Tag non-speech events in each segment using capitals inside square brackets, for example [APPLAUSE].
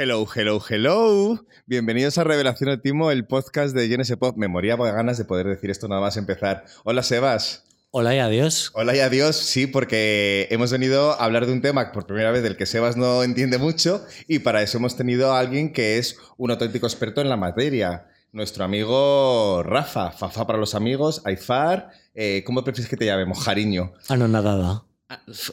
Hello, hello, hello. Bienvenidos a Revelación Último, el podcast de Genesis Pop. Me moría de ganas de poder decir esto nada más empezar. Hola, Sebas. Hola y adiós. Hola y adiós, sí, porque hemos venido a hablar de un tema por primera vez del que Sebas no entiende mucho y para eso hemos tenido a alguien que es un auténtico experto en la materia. Nuestro amigo Rafa, Fafa para los amigos, Aifar, eh, ¿cómo prefieres que te llame? Mojariño. No, nada. Ah,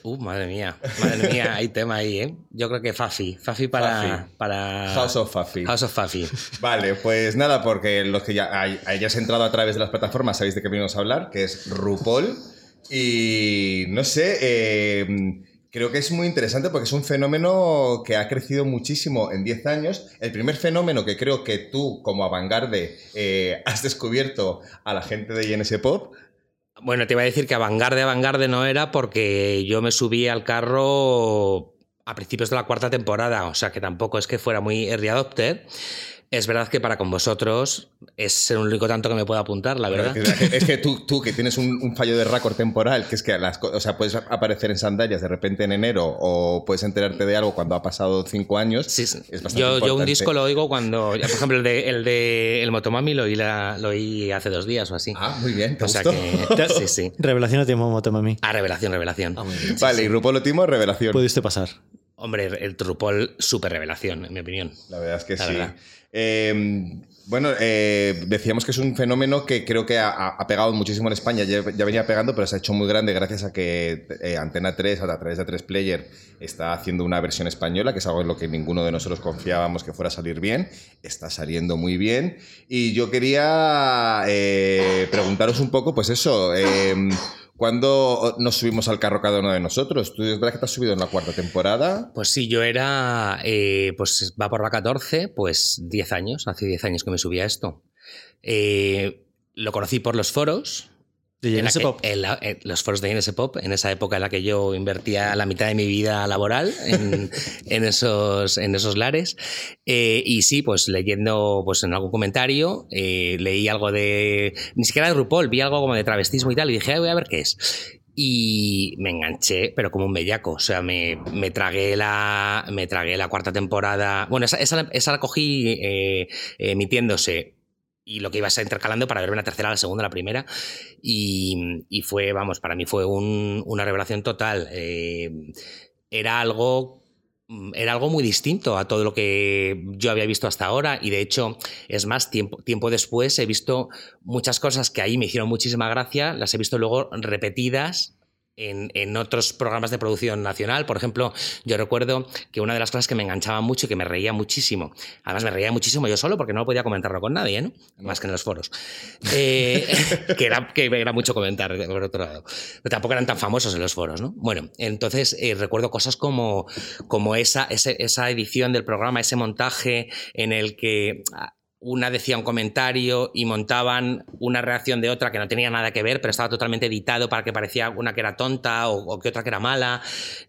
Uh, madre mía, madre mía, [LAUGHS] hay tema ahí, ¿eh? Yo creo que Fafi, Fafi para, Fafi. para House of Fafi. House of Fafi. [LAUGHS] Vale, pues nada, porque los que ya hay- hayáis entrado a través de las plataformas sabéis de qué venimos a hablar, que es RuPaul. Y no sé, eh, creo que es muy interesante porque es un fenómeno que ha crecido muchísimo en 10 años. El primer fenómeno que creo que tú, como avangarde, eh, has descubierto a la gente de INS Pop. Bueno, te iba a decir que Avangarde, Avangarde no era porque yo me subí al carro a principios de la cuarta temporada, o sea que tampoco es que fuera muy early adopter. Es verdad que para con vosotros es el único tanto que me puedo apuntar, la verdad. Es que, es que tú, tú, que tienes un, un fallo de récord temporal, que es que las, o sea, puedes aparecer en sandalias de repente en enero o puedes enterarte de algo cuando ha pasado 5 años. Sí, sí. es bastante yo, yo un disco lo oigo cuando, por ejemplo, el de, el de El Motomami lo oí, la- lo oí hace dos días o así. Ah, muy bien, ¿te o sea gustó? que, sí, sí. [LAUGHS] Revelación a tiempo, Motomami. Ah, revelación, revelación. Vale, y RuPaul Timo, revelación. Pudiste pasar. Hombre, el Trupol, súper revelación, en mi opinión. La verdad es que La sí. verdad. Eh, bueno, eh, decíamos que es un fenómeno que creo que ha, pegado muchísimo en España. Ya, venía pegando, pero se ha hecho muy grande gracias a que eh, Antena 3, a través de 3 Player, está haciendo una versión española, que es algo en lo que ninguno de nosotros confiábamos que fuera a salir bien. Está saliendo muy bien. Y yo quería eh, preguntaros un poco, pues eso. ¿Cuándo nos subimos al carro cada uno de nosotros? ¿Tú es verdad que te has subido en la cuarta temporada? Pues sí, yo era, eh, pues va por la 14, pues 10 años, hace 10 años que me subí a esto. Eh, lo conocí por los foros. De en que- Pop. en la- en los foros de INS Pop, en esa época en la que yo invertía la mitad de mi vida laboral en, [LAUGHS] en esos, en esos lares. Eh, y sí, pues leyendo pues, en algún comentario, eh, leí algo de. Ni siquiera de RuPaul, vi algo como de travestismo y tal, y dije, "Ay, voy a ver qué es. Y me enganché, pero como un bellaco. O sea, me, me tragué la. Me tragué la cuarta temporada. Bueno, esa, esa, esa la cogí eh, emitiéndose. Y lo que ibas intercalando para verme la tercera, la segunda, la primera. Y, fue, vamos, para mí fue un- una revelación total. Eh, era algo. Era algo muy distinto a todo lo que yo había visto hasta ahora y de hecho, es más, tiempo, tiempo después he visto muchas cosas que ahí me hicieron muchísima gracia, las he visto luego repetidas en, en otros programas de producción nacional. Por ejemplo, yo recuerdo que una de las cosas que me enganchaba mucho y que me reía muchísimo, además me reía muchísimo yo solo porque no podía comentarlo con nadie, ¿no? Más que en los foros. Eh, [LAUGHS] que, era, que era mucho comentar, por otro lado. Pero tampoco eran tan famosos en los foros, ¿no? Bueno, entonces eh, recuerdo cosas como, como esa, ese- esa edición del programa, ese montaje en el que una decía un comentario y montaban una reacción de otra que no tenía nada que ver, pero estaba totalmente editado para que parecía una que era tonta o, que otra que era mala.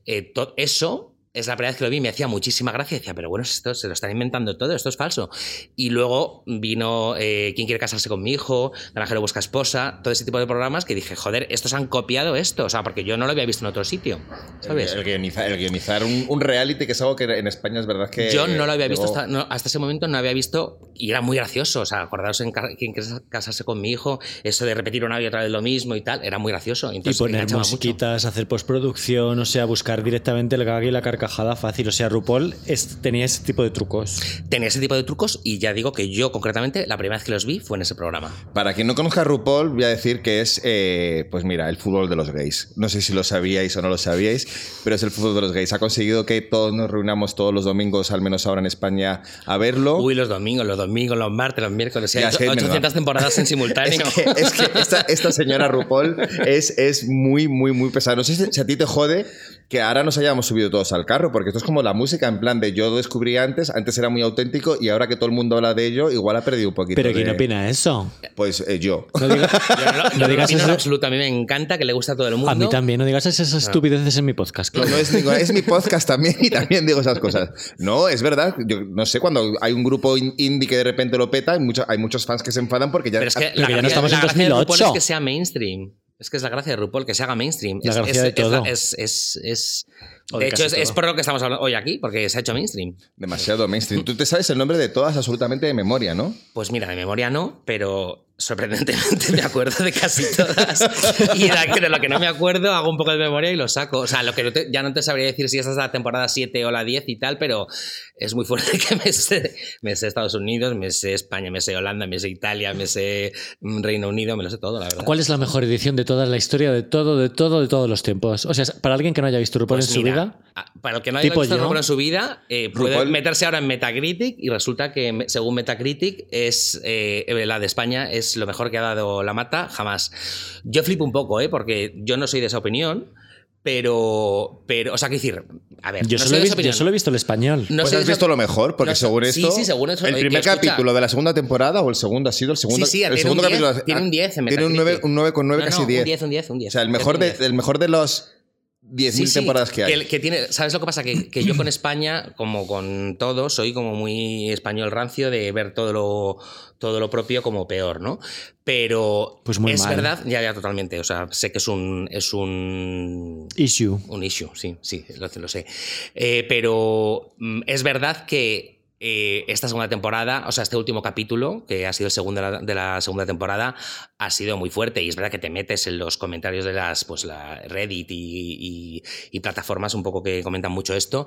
Eh, eso es la primera vez que lo vi, me hacía muchísima gracia. Decía, pero bueno, esto se lo están inventando todo, esto es falso. Y luego vino eh, ¿Quién quiere casarse con mi hijo? Granjero busca esposa, todo ese tipo de programas que dije, joder, estos han copiado esto, o sea, porque yo no lo había visto en otro sitio. ¿Sabes? El, el guionizar, el guionizar un, un reality, que es algo que en España es verdad que. Yo no lo había visto llegó- hasta, no, hasta ese momento, no había visto y era muy gracioso. O sea, acordaros en quién quiere casarse con mi hijo, eso de repetir una y otra vez lo mismo y tal, era muy gracioso. Y Entonces, poner enganchaba mucho. musiquitas, hacer postproducción, o sea, buscar directamente el gag y la carcajada fácil. O sea, RuPaul es- tenía ese tipo de trucos. Tenía ese tipo de trucos y ya digo que yo concretamente la primera vez que los vi fue en ese programa. Para quien no conozca a RuPaul, voy a decir que es, eh, pues mira, el fútbol de los gays. No sé si lo sabíais o no lo sabíais, pero es el fútbol de los gays. Ha conseguido que todos nos reunamos todos los domingos, al menos ahora en España, a verlo. Uy, los domingos, los domingos, los martes, los miércoles, y Ya, hay es que es 800 verdad. temporadas en [LAUGHS] simultáneo. Es que, es que esta, esta señora RuPaul es, es muy, muy, muy pesada. No sé si a ti te jode que ahora nos hayamos subido todos al carro, porque esto es como la música, en plan de yo lo descubrí antes, antes era muy auténtico y ahora que todo el mundo habla de ello, igual ha perdido un poquito. Pero ¿quién de- opina eso? Pues eh, yo. No, diga- [LAUGHS] Yo no, digas eso. absoluto, a mí me encanta, que le gusta a todo el mundo. a mí también, no digas esas estupideces en mi podcast. No, no es, ningún- es mi podcast también y también digo esas cosas. No, es verdad. Yo no sé, cuando hay un grupo in- indie que de repente lo peta, hay, mucho- hay muchos fans que se enfadan porque ya. Pero es que Pero la que ya no estamos en la gracia de RuPaul 2008. es que sea mainstream. Es que es la gracia de RuPaul, que se haga mainstream. La Es- gracia es, de es- todo. Es, es- es De hecho, es, por lo que estamos hablando hoy aquí, porque se ha hecho mainstream. Demasiado mainstream. Tú te sabes el nombre de todas absolutamente de memoria, ¿no? Pues mira, de memoria no, pero sorprendentemente me acuerdo de casi todas. Y de lo que no me acuerdo, hago un poco de memoria y lo saco. O sea, lo que no te- ya no te sabría decir si esta es la temporada 7 o la 10 y tal, pero es muy fuerte que me sé, me sé Estados Unidos, me sé España, me sé Holanda, me sé Italia, me sé mm, Reino Unido, me lo sé todo, la verdad. ¿Cuál es la mejor edición de toda la historia, de todo, de todo, de todos los tiempos? O sea, para alguien que no haya visto RuPaul Pues en su mira, vida, a- Para el que no haya visto. RuPaul en su vida, eh, puede RuPaul. meterse ahora en Metacritic y resulta que, según Metacritic, es eh, la de España es lo mejor que ha dado la mata jamás. Yo flipo un poco, ¿eh? porque yo no soy de esa opinión, pero, pero o sea, que decir, a ver, yo, no solo he visto, yo solo he visto el español. No pues has visto lo mejor, porque no, según sí, esto. sí, según eso, El primer capítulo de la segunda temporada o el segundo ha sido el segundo. Sí, sí, el tiene segundo un 10, capítulo. tiene un 10 en Tiene un 9, Metacritic. un 9 con 9, No, casi no, 10. Un 10, un 10, un 10. O sea, el Es mejor, de, 10. el mejor de los 10.000 Sí, sí, temporadas que hay. Que, que tiene, ¿Sabes lo que pasa? Que, que yo con [CLEARS THROAT] España, como con todo, soy como muy español rancio de ver todo lo, todo lo propio como peor, ¿no? Pero Pues muy es mal. verdad, ya, ya totalmente. O sea, sé que es un. Es un Issue. un issue, sí, sí, lo, lo sé. Eh, pero mm, es verdad que eh, esta segunda temporada, o sea, este último capítulo, que ha sido el segundo de la, segunda temporada, ha sido muy fuerte. Y es verdad que te metes en los comentarios de las, pues, la Reddit y, plataformas un poco que comentan mucho esto.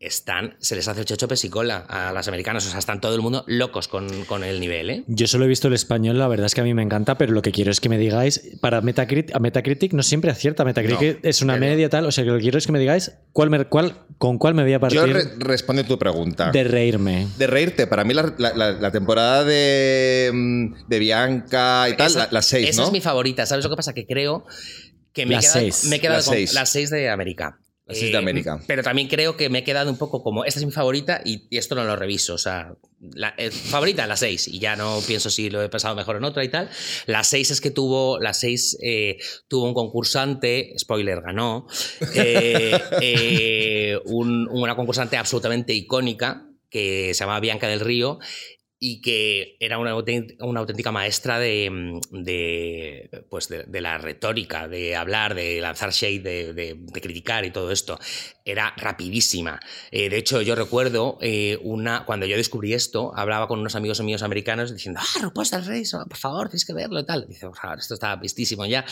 Están, se les hace el chocho pesicola a las americanas. O sea, están todo el mundo locos con, con el nivel, ¿eh? Yo solo he visto el español, la verdad es que a mí me encanta, pero lo que quiero es que me digáis, para Metacritic, a Metacritic no siempre acierta, Metacritic No, es una media tal, o sea que lo que quiero es que me digáis cuál me- cuál, con cuál me voy a Yo partir re- respondo tu pregunta. de reírme. De reírte, para mí la, la- la- la temporada de, mm, de Bianca y tal, Esa- la, la seis, Esa ¿no? es mi favorita. ¿Sabes lo que pasa? Que creo que me he Las quedado, seis. me he quedado Las con las seis de América. Eh, de América. Pero también creo que me he quedado un poco como, esta es mi favorita y, y esto no lo reviso. O sea, la, eh, favorita, la 6. Y ya no pienso si lo he pasado mejor en otra y tal. La 6 es que tuvo, la 6 eh, tuvo un concursante, spoiler, ganó, [LAUGHS] eh, un- una concursante absolutamente icónica que se llamaba Bianca del Río y que era una, una auténtica maestra de, mm, de, pues de, de la retórica, de hablar, de lanzar shade, de, de- criticar y todo esto. Era rapidísima. Eh, de hecho, yo recuerdo eh, una cuando yo descubrí esto, hablaba con unos amigos míos americanos diciendo, ah, RuPaul's Drag Race, por favor, tienes que verlo y tal. Dice, por favor, esto está vistísimo ya.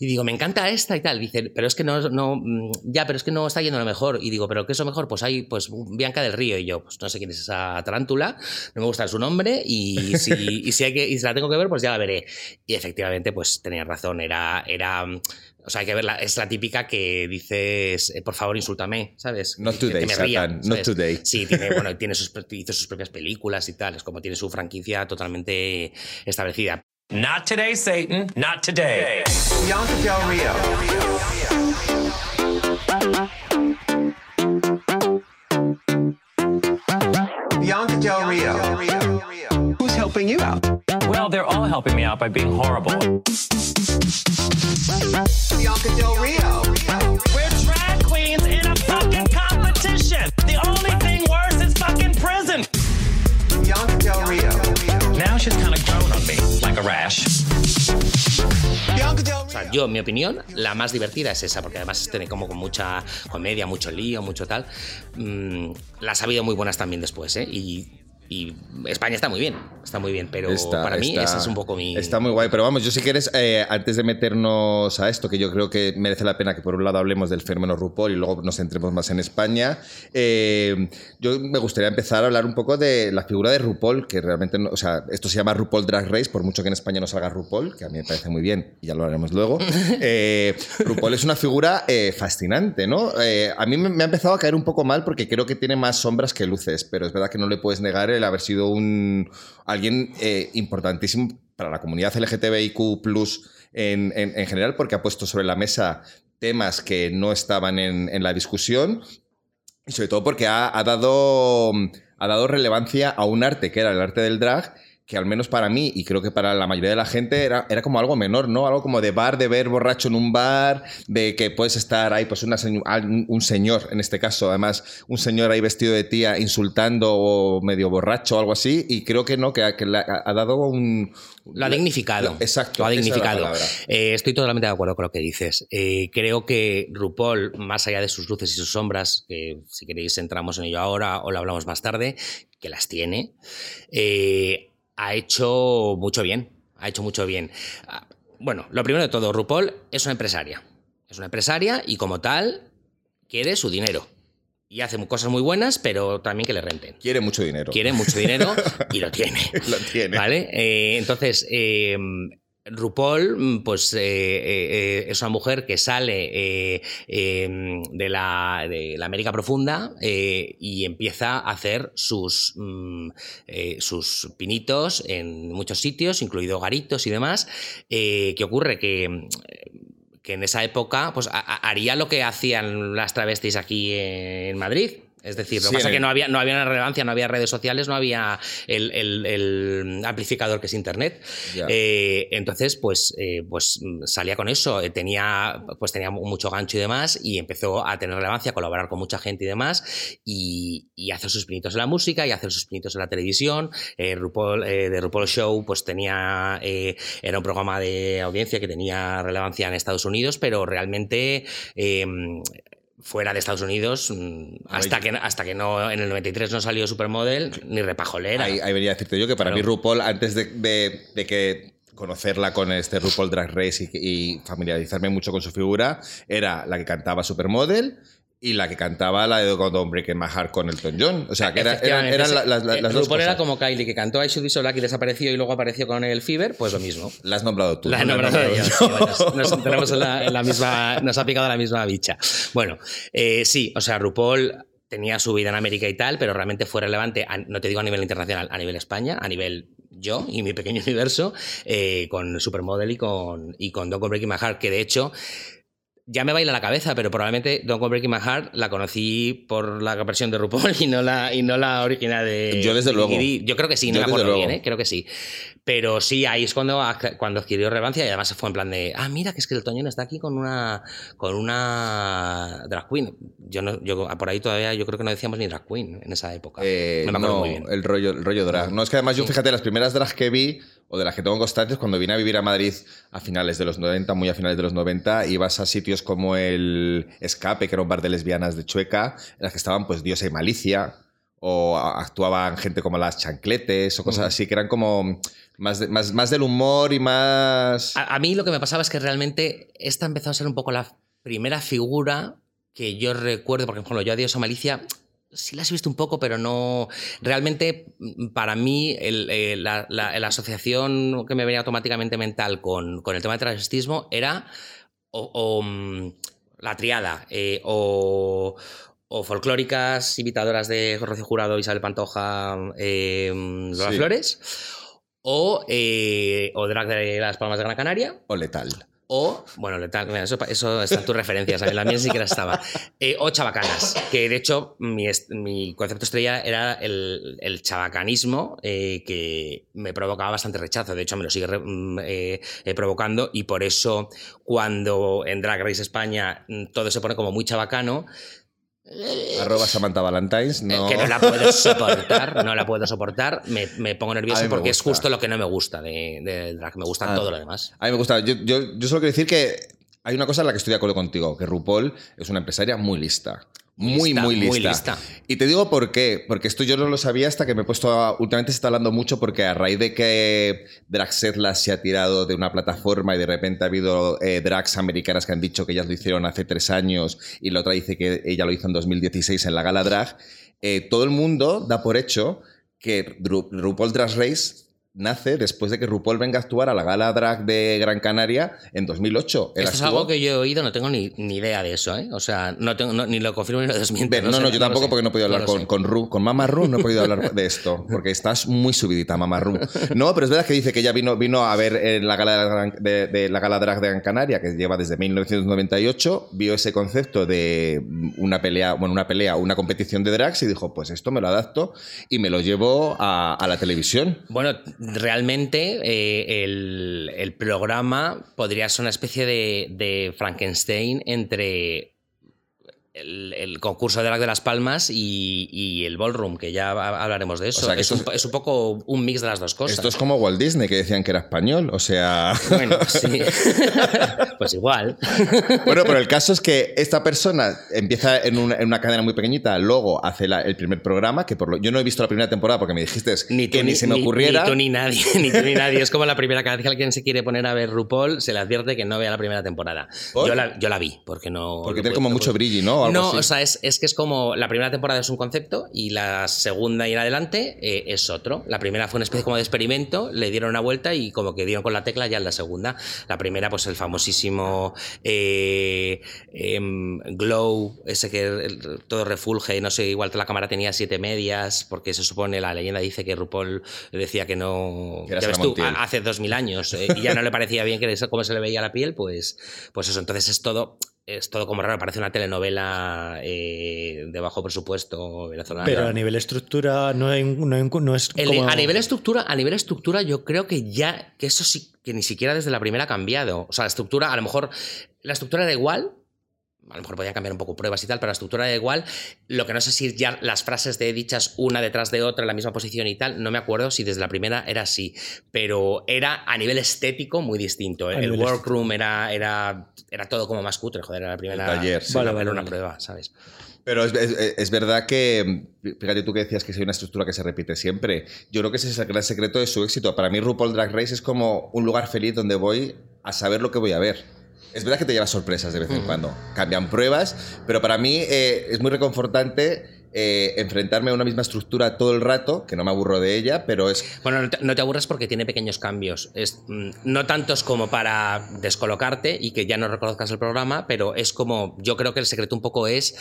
Y digo, me encanta esta y tal. Dice, pero es que no, no mm, ya, pero es que no está yendo lo mejor. Y digo, pero ¿qué es lo mejor? Pues hay, pues, Bianca del Río. Y yo, pues no sé quién es esa tarántula, no me gusta su nombre y [LAUGHS] si, y si, hay que, y si la tengo que ver, pues ya la veré. Y efectivamente, pues tenía razón, era... era mm, o sea, hay que verla. Es la típica que dices, eh, por favor, insúltame, ¿sabes? Not Que- que today, me ría, Satan, not today. Sí, tiene, bueno, [LAUGHS] tiene sus, hizo sus propias películas y tal. Es como tiene su franquicia totalmente establecida. Not today, Satan. Not today. Bianca Del Rio. Bianca Del Rio. Helping you out? Well, they're all helping me out by being horrible. Bianca Del Rio. We're drag queens in a fucking competition. The only thing worse is fucking prison. Bianca Del Rio. Now she's kind of grown on me, like a rash. Bianca Del O sea, yo, en mi opinión, la más divertida es esa, porque además tiene como con mucha comedia, mucho lío, mucho tal. Mm, las ha habido muy buenas también después, ¿eh? Y, y España está muy bien, está muy bien, pero Está- para mí está- esa es un poco mi... Está muy guay, pero vamos, yo si quieres, eh, antes de meternos a esto, que yo creo que merece la pena que por un lado hablemos del fenómeno RuPaul y luego nos centremos más en España, eh, yo me gustaría empezar a hablar un poco de la figura de RuPaul, que realmente, no- o sea, esto se llama RuPaul Drag Race, por mucho que en España no salga RuPaul, que a mí me parece muy bien, y ya lo haremos luego. [LAUGHS] Eh, RuPaul es una figura fascinante, ¿no? A mí me, me ha empezado a caer un poco mal porque creo que tiene más sombras que luces, pero es verdad que no le puedes negar el haber sido un alguien eh, importantísimo para la comunidad LGTBIQ en, en, en general, porque ha puesto sobre la mesa temas que no estaban en, en la discusión y sobre todo porque ha, ha dado, ha dado relevancia a un arte que era el arte del drag que al menos para mí y creo que para la mayoría de la gente era, era como algo menor, ¿no? Algo como de bar, de ver borracho en un bar, de que puedes estar ahí, pues una un señor, en este caso, además, un señor ahí vestido de tía insultando o medio borracho o algo así, y creo que no, que, ha- que dado un... Lo ha dignificado. Exacto. Lo ha es dignificado. Eh, estoy totalmente de acuerdo con lo que dices. Eh, creo que RuPaul, más allá de sus luces y sus sombras, que si queréis entramos en ello ahora o lo hablamos más tarde, que las tiene, eh, ha hecho mucho bien. Ha hecho mucho bien. Ah, Bueno, lo primero de todo, RuPaul es una empresaria. Es una empresaria y como tal quiere su dinero. Y hace cosas muy buenas, pero también que le renten. Quiere mucho dinero. Quiere mucho dinero [LAUGHS] y lo tiene. Lo tiene. ¿Vale? Eh, entonces, eh, RuPaul, mm, pues eh, eh, eh, es una mujer que sale eh, de, la, América Profunda y empieza a hacer sus, mm, sus pinitos en muchos sitios, incluido garitos y demás. ¿Qué ocurre? Que mm, que en esa época pues, haría lo que hacían las travestis aquí en Madrid. Es decir, lo Sí, que pasa es que no había, no había una relevancia, no había redes sociales, no había el, el- el amplificador que es Internet. Eh, entonces, pues, eh, pues mm, salía con eso, eh, tenía, pues tenía mucho gancho y demás, y empezó a tener relevancia, a colaborar con mucha gente y demás, y, y hacer sus pinitos en la música y hacer sus pinitos en la televisión. Eh, RuPaul, de RuPaul Show, pues tenía, era un programa de audiencia que tenía relevancia en Estados Unidos, pero realmente fuera de Estados Unidos, mm, hasta que, hasta que no en el 93 no salió Supermodel, ni repajolera. Ahí, ahí venía a decirte yo que para Claro. mí RuPaul, antes de, de- de que conocerla con este RuPaul Drag Race y, y familiarizarme mucho con su figura, era la que cantaba Supermodel y la que cantaba la de Don't Break My Heart con Elton John. O sea, que era- eran, la- las, las- Eh, dos RuPaul era cosas. como Kylie, que cantó I Should Be So Lucky, desapareció y luego apareció con el Fever, pues lo mismo. La has nombrado tú. La no nombrado he yo, yo. sí, bueno, nos, tenemos en la, en la misma, nos ha picado la misma bicha. Bueno, eh, sí, o sea, RuPaul tenía su vida en América y tal, pero realmente fue relevante, a- no te digo a nivel internacional, a nivel España, a nivel yo y mi pequeño universo, eh, con Supermodel y con, y con Don't Go Breaking My Heart, que de hecho ya me baila la cabeza, pero probablemente Don't Go Breaking My Heart la conocí por la versión de RuPaul [LAUGHS] y no la, y no la original de Yo desde de luego. Yo creo que sí, no Yo me acuerdo bien, ¿eh? creo que sí. Pero sí, ahí es cuando, cuando adquirió relevancia y además fue en plan de, ah, mira, que es que el Toñón está aquí con una, con una drag queen. Yo, no, yo por ahí todavía yo creo que no decíamos ni drag queen en esa época. Eh, no me acuerdo no, muy bien. el rollo, el rollo drag. No, es que además yo, fíjate, las primeras drags que vi, o de las que tengo constantes, cuando vine a vivir a Madrid a finales de los 90, muy a finales de los 90, ibas a sitios como el Escape, que era un bar de lesbianas de Chueca, en las que estaban pues Diosa y Malicia, o actuaban gente como las Chancletes, o cosas así, que eran como más, de- más, más del humor y más... A, a mí lo que me pasaba es que realmente esta empezó a ser un poco la primera figura que yo recuerdo, porque por ejemplo, yo a Dios a Malicia sí las he visto un poco, pero no. Realmente, mm, para mí, el, eh, la, la- la asociación que me venía automáticamente mental con, con el tema del travestismo era o, o, mm, la triada, eh, o, o folclóricas imitadoras de Rocío Jurado, Isabel Pantoja, eh, Lola Sí. Flores, o, eh, o drag de las Palmas de Gran Canaria, O letal. O, bueno, letal, eso, está en tus referencias, ¿sabes? la mía ni siquiera estaba. Eh, o chabacanas, que de hecho mi, concepto estrella era el, el chabacanismo, eh, que me provocaba bastante rechazo. De hecho, me lo sigue mm, eh, eh, provocando y por eso cuando en Drag Race España mm, todo se pone como muy chabacano, Arroba Samantha Valentines. eh, No. que no la puedo soportar, no la puedo soportar, me, me pongo nervioso porque es justo lo que no me gusta de- del drag, me gusta Ah. todo lo demás. A mí me gusta. Yo, yo, yo solo quiero decir que hay una cosa en la que estoy de acuerdo contigo, que RuPaul es una empresaria muy lista. Muy, lista, muy lista. muy lista. Y te digo por qué. Porque esto yo no lo sabía hasta que me he puesto. a- últimamente se está hablando mucho porque a raíz de que Dragsetlas se ha tirado de una plataforma y de repente ha habido eh, drags americanas que han dicho que ellas lo hicieron hace tres años y la otra dice que ella lo hizo en 2016 en la gala drag, eh, todo el mundo da por hecho que Ru- RuPaul Drag Race nace después de que RuPaul venga a actuar a la gala drag de Gran Canaria en 2008. Él Esto es algo que yo he oído, no tengo ni, ni idea de eso, ¿eh? O sea, no tengo, no- ni lo confirmo ni lo desmiento. No, no, sé, yo tampoco porque no he podido hablar con, con Ru, con Mama Ru, no he podido hablar de esto, porque estás muy subidita, Mama Ru. No, pero es verdad que dice que ella vino, vino a ver en la gala de, Gran- de- de la gala drag de Gran Canaria, que lleva desde 1998, vio ese concepto de una pelea, bueno, una pelea, una competición de drags y dijo, pues esto me lo adapto y me lo llevo a, a la televisión. Bueno, realmente eh, el, el programa podría ser una especie de, de Frankenstein entre el, el concurso de drag de las palmas y, y el ballroom, que ya ha- hablaremos de eso. O sea, que es, esto un, es un poco un mix de las dos cosas. Esto es como Walt Disney, que decían que era español. O sea. [LAUGHS] Bueno, sí. [LAUGHS] pues igual. Bueno, pero el caso es que esta persona empieza en una, en una cadena muy pequeñita, luego hace la- el primer programa, que por lo, yo no he visto la primera temporada porque me dijiste Ni tú que ni, se me ocurriera. Ni, tú ni nadie, [LAUGHS] ni tú ni nadie. Es como la primera, cada vez que alguien se quiere poner a ver RuPaul, se le advierte que no vea la primera temporada. ¿Por? Yo la, yo la vi, porque no. Porque no tiene como no mucho pude. brillo, ¿no? O algo No, así. o sea, es, es que es como la primera temporada es un concepto y la segunda y en adelante eh, es otro. La primera fue una especie como de experimento, le dieron una vuelta y como que dieron con la tecla ya en la segunda. La primera, pues el famosísimo eh, em, Glow, ese que el- todo refulge, no sé, igual la cámara tenía siete medias, porque se supone, la leyenda dice que RuPaul decía que no... Ya ves tú, hace dos mil años eh, y ya no le parecía bien que cómo se le veía la piel, pues, pues eso, entonces es todo es todo como raro, parece una telenovela eh, de bajo presupuesto venezolana. Pero a nivel estructura no, hay, no, hay- no es El- como... a nivel estructura, a nivel estructura, yo creo que ya, que eso sí, que ni siquiera desde la primera ha cambiado. O sea, la estructura, a lo mejor, la estructura era igual. A lo mejor podían cambiar un poco pruebas y tal, pero la estructura era igual. Lo que no sé si ya las frases de dichas una detrás de otra en la misma posición y tal, no me acuerdo si desde la primera era así. Pero era a nivel estético muy distinto. El, nivel workroom era, era, era todo como más cutre, joder, era la primera. El taller, sí. Vale, vale, una vale. prueba, ¿sabes? Pero es, es- es verdad que, fíjate tú que decías que hay una estructura que se repite siempre. Yo creo que ese es el gran secreto de su éxito. Para mí RuPaul Drag Race es como un lugar feliz donde voy a saber lo que voy a ver. Es verdad que te llevas sorpresas de vez en cuando. Cambian pruebas, pero para mí eh, es muy reconfortante eh, enfrentarme a una misma estructura todo el rato, que no me aburro de ella, pero es Bueno, no te, no te aburres porque tiene pequeños cambios. Es, mm, no tantos como para descolocarte y que ya no reconozcas el programa, pero es como, yo creo que el secreto un poco es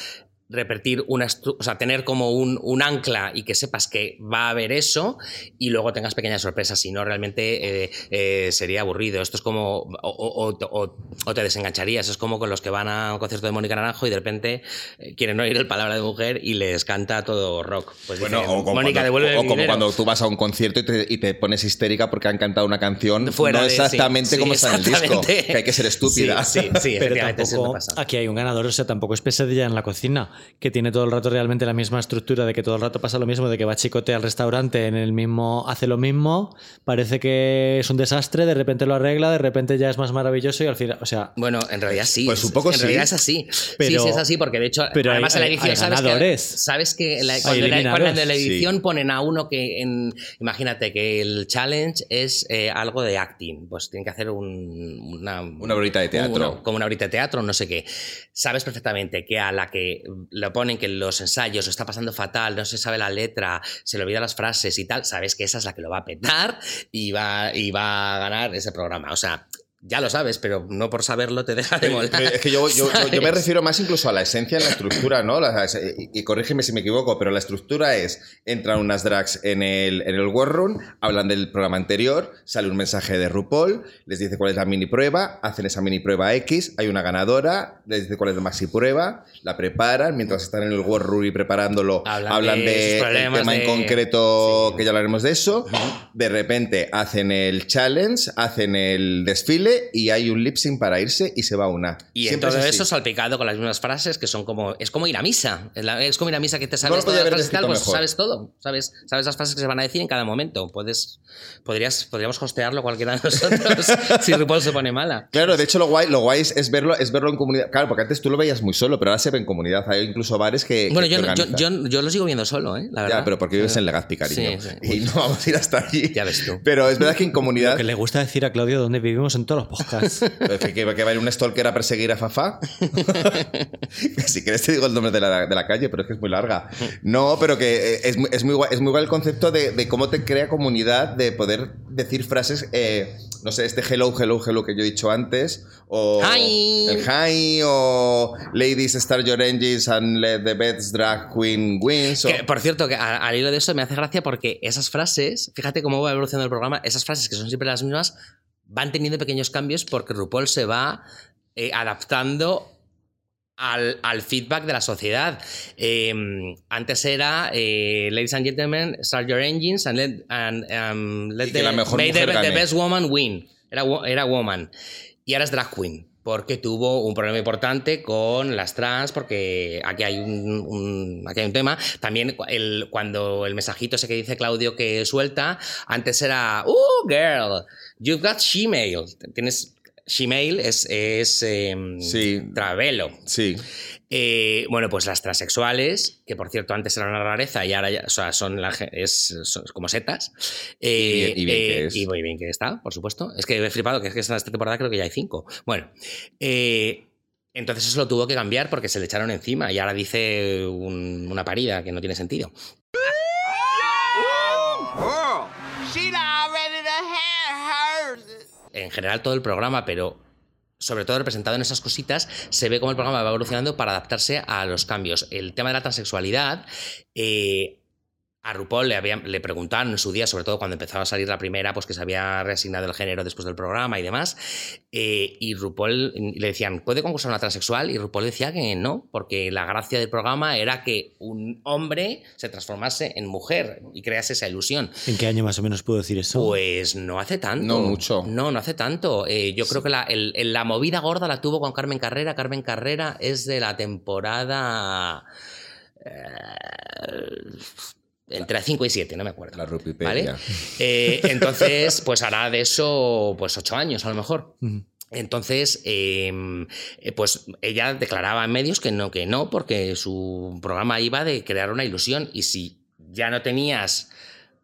repetir una, o sea, tener como un, un ancla y que sepas que va a haber eso y luego tengas pequeñas sorpresas, si no realmente eh, eh, sería aburrido. Esto es como, o, o- o- o- o te desengancharías, es como con los que van a un concierto de Mónica Naranjo y de repente eh, quieren oír el palabra de mujer y les canta todo rock. Pues Bueno, dicen, o como, Mónica, cuando, devuelve como dinero". cuando tú vas a un concierto y te, y te pones histérica porque han cantado una canción Fuera no de- sí, exactamente sí, como está en el disco, que hay que ser estúpida. Sí, sí, sí, Pero tampoco, pasa. aquí hay un ganador, o sea, tampoco es pesadilla en la cocina, que tiene todo el rato realmente la misma estructura, de que todo el rato pasa lo mismo, de que va chicote al restaurante, en el mismo, hace lo mismo, parece que es un desastre, de repente lo arregla, de repente ya es más maravilloso y al final, o sea, Bueno, en realidad sí. Pues un poco en sí. realidad es así. Pero- sí, sí, es así, porque de hecho, pero además hay- en la edición hay sabes que, sabes que la- cuando, la, cuando en la edición Sí. ponen a uno que, en, imagínate que el challenge es eh, algo de acting, pues tienen que hacer un- una, Una horita de teatro. una- como una horita de teatro, no sé qué. Sabes perfectamente que a la que lo ponen que los ensayos está pasando fatal, no se sabe la letra, se le olvidan las frases y tal, sabes que esa es la que lo va a petar y va, y va a ganar ese programa. O sea, ya lo sabes, pero no por saberlo te deja de molar. Pero Es que yo, yo- yo- yo me refiero más incluso a la esencia en la estructura, ¿no? La- y, y corrígeme si me equivoco, pero la estructura es, entran unas drags en el, en el War Room, hablan del programa anterior, sale un mensaje de RuPaul, les dice cuál es la mini prueba, hacen esa mini prueba X, hay una ganadora, les dice cuál es la maxi prueba, la preparan, mientras están en el War Room y preparándolo, Hablan hablan, de de, el tema de- en concreto, Sí. que ya hablaremos de eso, de repente hacen el challenge, hacen el desfile y hay un lip sync para irse y se va una. Y en Siempre todo es eso salpicado con las mismas frases que son como. Es como ir a misa. Es, la- es como ir a misa que te No sabes frases y tal, pues sabes todo. Sabes, sabes las frases que se van a decir en cada momento. Puedes, podrías, podríamos hostearlo cualquiera de nosotros [LAUGHS] si RuPaul se pone mala. Claro, de hecho lo guay, lo guay es, es verlo, es verlo en comunidad. Claro, porque antes tú lo veías muy solo, pero ahora se ve en comunidad. Hay incluso bares que. Bueno, que yo, yo, yo, yo lo sigo viendo solo, ¿eh? La verdad. Ya, pero porque vives en Legazpi, cariño. Sí, sí. Y no vamos a ir hasta allí. Ya ves tú. Pero es verdad que en comunidad. lo que le gusta decir a Claudio dónde vivimos en todos los podcasts. [LAUGHS] que, que va a ir un stalker a perseguir a Fafá. [LAUGHS] si quieres te digo el nombre de la, de la calle, pero es que es muy larga. No, pero que eh, es, muy- es, muy, guay, es muy guay el concepto de, de cómo te crea comunidad, de poder decir frases, eh, no sé, este hello, hello, hello que yo he dicho antes, o Hi. el hi, o ladies start your engines and let the best drag queen wins. o- Que, por cierto, que al hilo de eso me hace gracia porque esas frases, fíjate cómo va evolucionando el programa, esas frases que son siempre las mismas, van teniendo pequeños cambios porque RuPaul se va eh, adaptando al, al feedback de la sociedad. Eh, antes era eh, Ladies and Gentlemen, start your engines and let, and, um, let la mejor the, best woman win. Era, era woman. Y ahora es drag queen. Porque tuvo un problema importante con las trans, porque aquí hay un, un- aquí hay un tema. También el, cuando el mensajito ese que dice Claudio que suelta, antes era, ¡Uh, girl! You've got Gmail. Tienes. Gmail es, es em, Sí. travelo. Sí. Eh, bueno, pues las transexuales, que por cierto antes eran una rareza y ahora ya, o sea, son, la ge- es, son como setas. Eh, Y bien- y bien que eh, es. y muy bien que está, por supuesto. Es que he flipado, que es que esta temporada creo que ya hay cinco. Bueno, eh, entonces eso lo tuvo que cambiar porque se le echaron encima y ahora dice un- una parida que no tiene sentido. En general todo el programa, pero sobre todo representado en esas cositas, se ve cómo el programa va evolucionando para adaptarse a los cambios. El tema de la transexualidad, eh, a RuPaul le, habían- le preguntaron en su día, sobre todo cuando empezaba a salir la primera, pues que se había reasignado el género después del programa y demás, eh, y RuPaul le decían, ¿puede concursar una transexual? Y RuPaul decía que no, porque la gracia del programa era que un hombre se transformase en mujer y crease esa ilusión. ¿En qué año más o menos puedo decir eso? Pues no hace tanto. No mucho. No, no hace tanto. Eh, yo creo que la, el- el- la movida gorda la tuvo con Carmen Carrera. Carmen Carrera es de la temporada. eh, entre 5 y 7, no me acuerdo. La Rupipedia. ¿Vale? Eh, [LAUGHS] entonces, pues hará de eso pues 8 años a lo mejor. Entonces, eh, eh, pues ella declaraba en medios que no, que no, porque su programa iba de crear una ilusión. Y si ya no tenías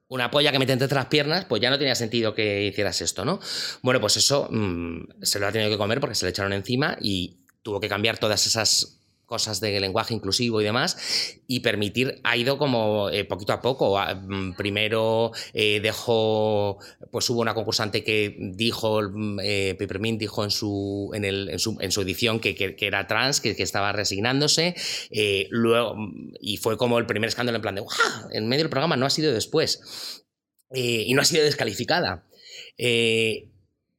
una polla que mete entre las piernas, pues ya no tenía sentido que hicieras esto, ¿no? Bueno, pues eso mm, se lo ha tenido que comer porque se le echaron encima y tuvo que cambiar todas esas cosas de lenguaje inclusivo y demás y permitir ha ido como eh, poquito a poco Ah, mm, primero eh, dejó pues hubo una concursante que dijo mm, eh, Peppermint dijo en su en, el- en su, en su edición que, que- era trans que, que estaba resignándose eh, luego y fue como el primer escándalo en plan de ¡guau! en medio del programa no ha sido después y no ha sido descalificada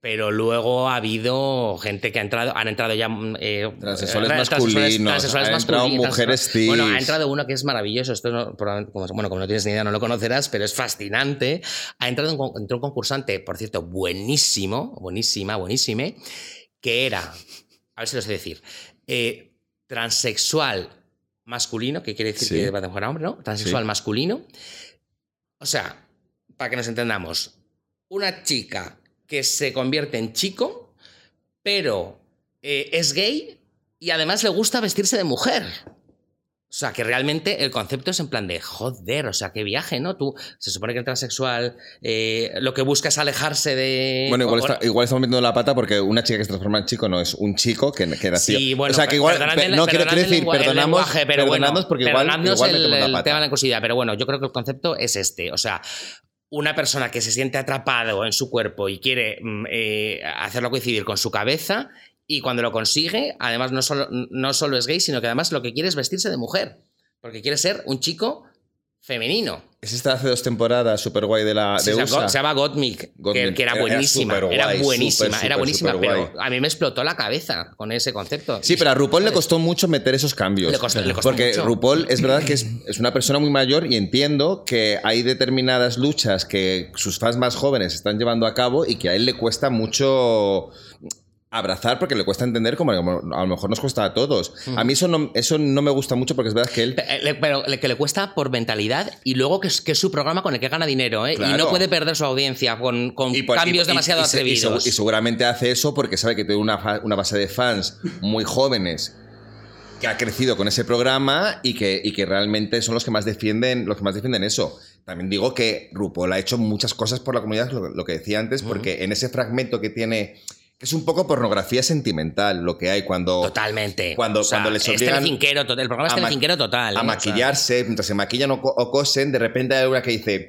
pero luego ha habido gente que ha entrado, han entrado ya mm, eh, Transexuales eh, masculinos, transexuales han entrado masculinos, mujeres trans- Bueno, cis. ha entrado uno que es maravilloso, esto no- bueno, como no tienes ni idea, no lo conocerás, pero es fascinante. Ha entrado un, entró un concursante, por cierto, buenísimo, buenísima, buenísime, que era, a ver si lo sé decir, eh, transexual masculino, que quiere decir Sí. que va de mujer a hombre, ¿no? Transexual Sí. masculino. O sea, para que nos entendamos, una chica que se convierte en chico, pero eh, es gay y además le gusta vestirse de mujer. O sea, que realmente el concepto es en plan de joder, o sea, qué viaje, ¿no? Tú, se supone que el transexual eh, lo que busca es alejarse de. Bueno, igual, está- igual estamos metiendo la pata porque una chica que se transforma en chico no es un chico que, que nació. Sí, bueno, o sea, que igual. el- no, quiero, el decir, el perdonamos, lenguaje, pero bueno, perdonadnos porque igual, igual el, metemos la el pata. tema de la inclusividad, pero bueno, yo creo que el concepto es este. O sea, una persona que se siente atrapado en su cuerpo y quiere mm, eh, hacerlo coincidir con su cabeza y cuando lo consigue, además no solo, no solo es gay, sino que además lo que quiere es vestirse de mujer. Porque quiere ser un chico femenino. Es esta hace dos temporadas super guay de la Sí, de se, USA. llama- se llama Gottmik, que, que era buenísima. Era, superguay, buenísima, super, era buenísima, pero a mí me explotó la cabeza con ese concepto. Sí, pero a RuPaul le costó mucho meter esos cambios. Le costó- le costó porque mucho. RuPaul es [CLEARS THROAT] verdad que es, es una persona muy mayor y entiendo que hay determinadas luchas que sus fans más jóvenes están llevando a cabo y que a él le cuesta mucho abrazar porque le cuesta entender como a lo mejor nos cuesta a todos. A mí eso no, eso no me gusta mucho porque es verdad que él... Eh, Pero que le cuesta por mentalidad y luego que es, que es su programa con el que gana dinero, ¿eh? Y no puede perder su audiencia con, con por- cambios y- demasiado y y atrevidos. Y, seguramente hace eso porque sabe que tiene una, una base de fans muy jóvenes que ha crecido con ese programa y que, y que realmente son los que más defienden los que más defienden eso. También digo que RuPaul ha hecho muchas cosas por la comunidad, lo, lo que decía antes, porque en ese fragmento que tiene, es un poco pornografía sentimental, lo que hay cuando Totalmente. Cuando- O sea, cuando les es obligan telecinquero to- el programa es telecinquero total. a ¿eh? O sea, maquillarse, mientras se maquillan o, co- o cosen, de repente hay una que dice,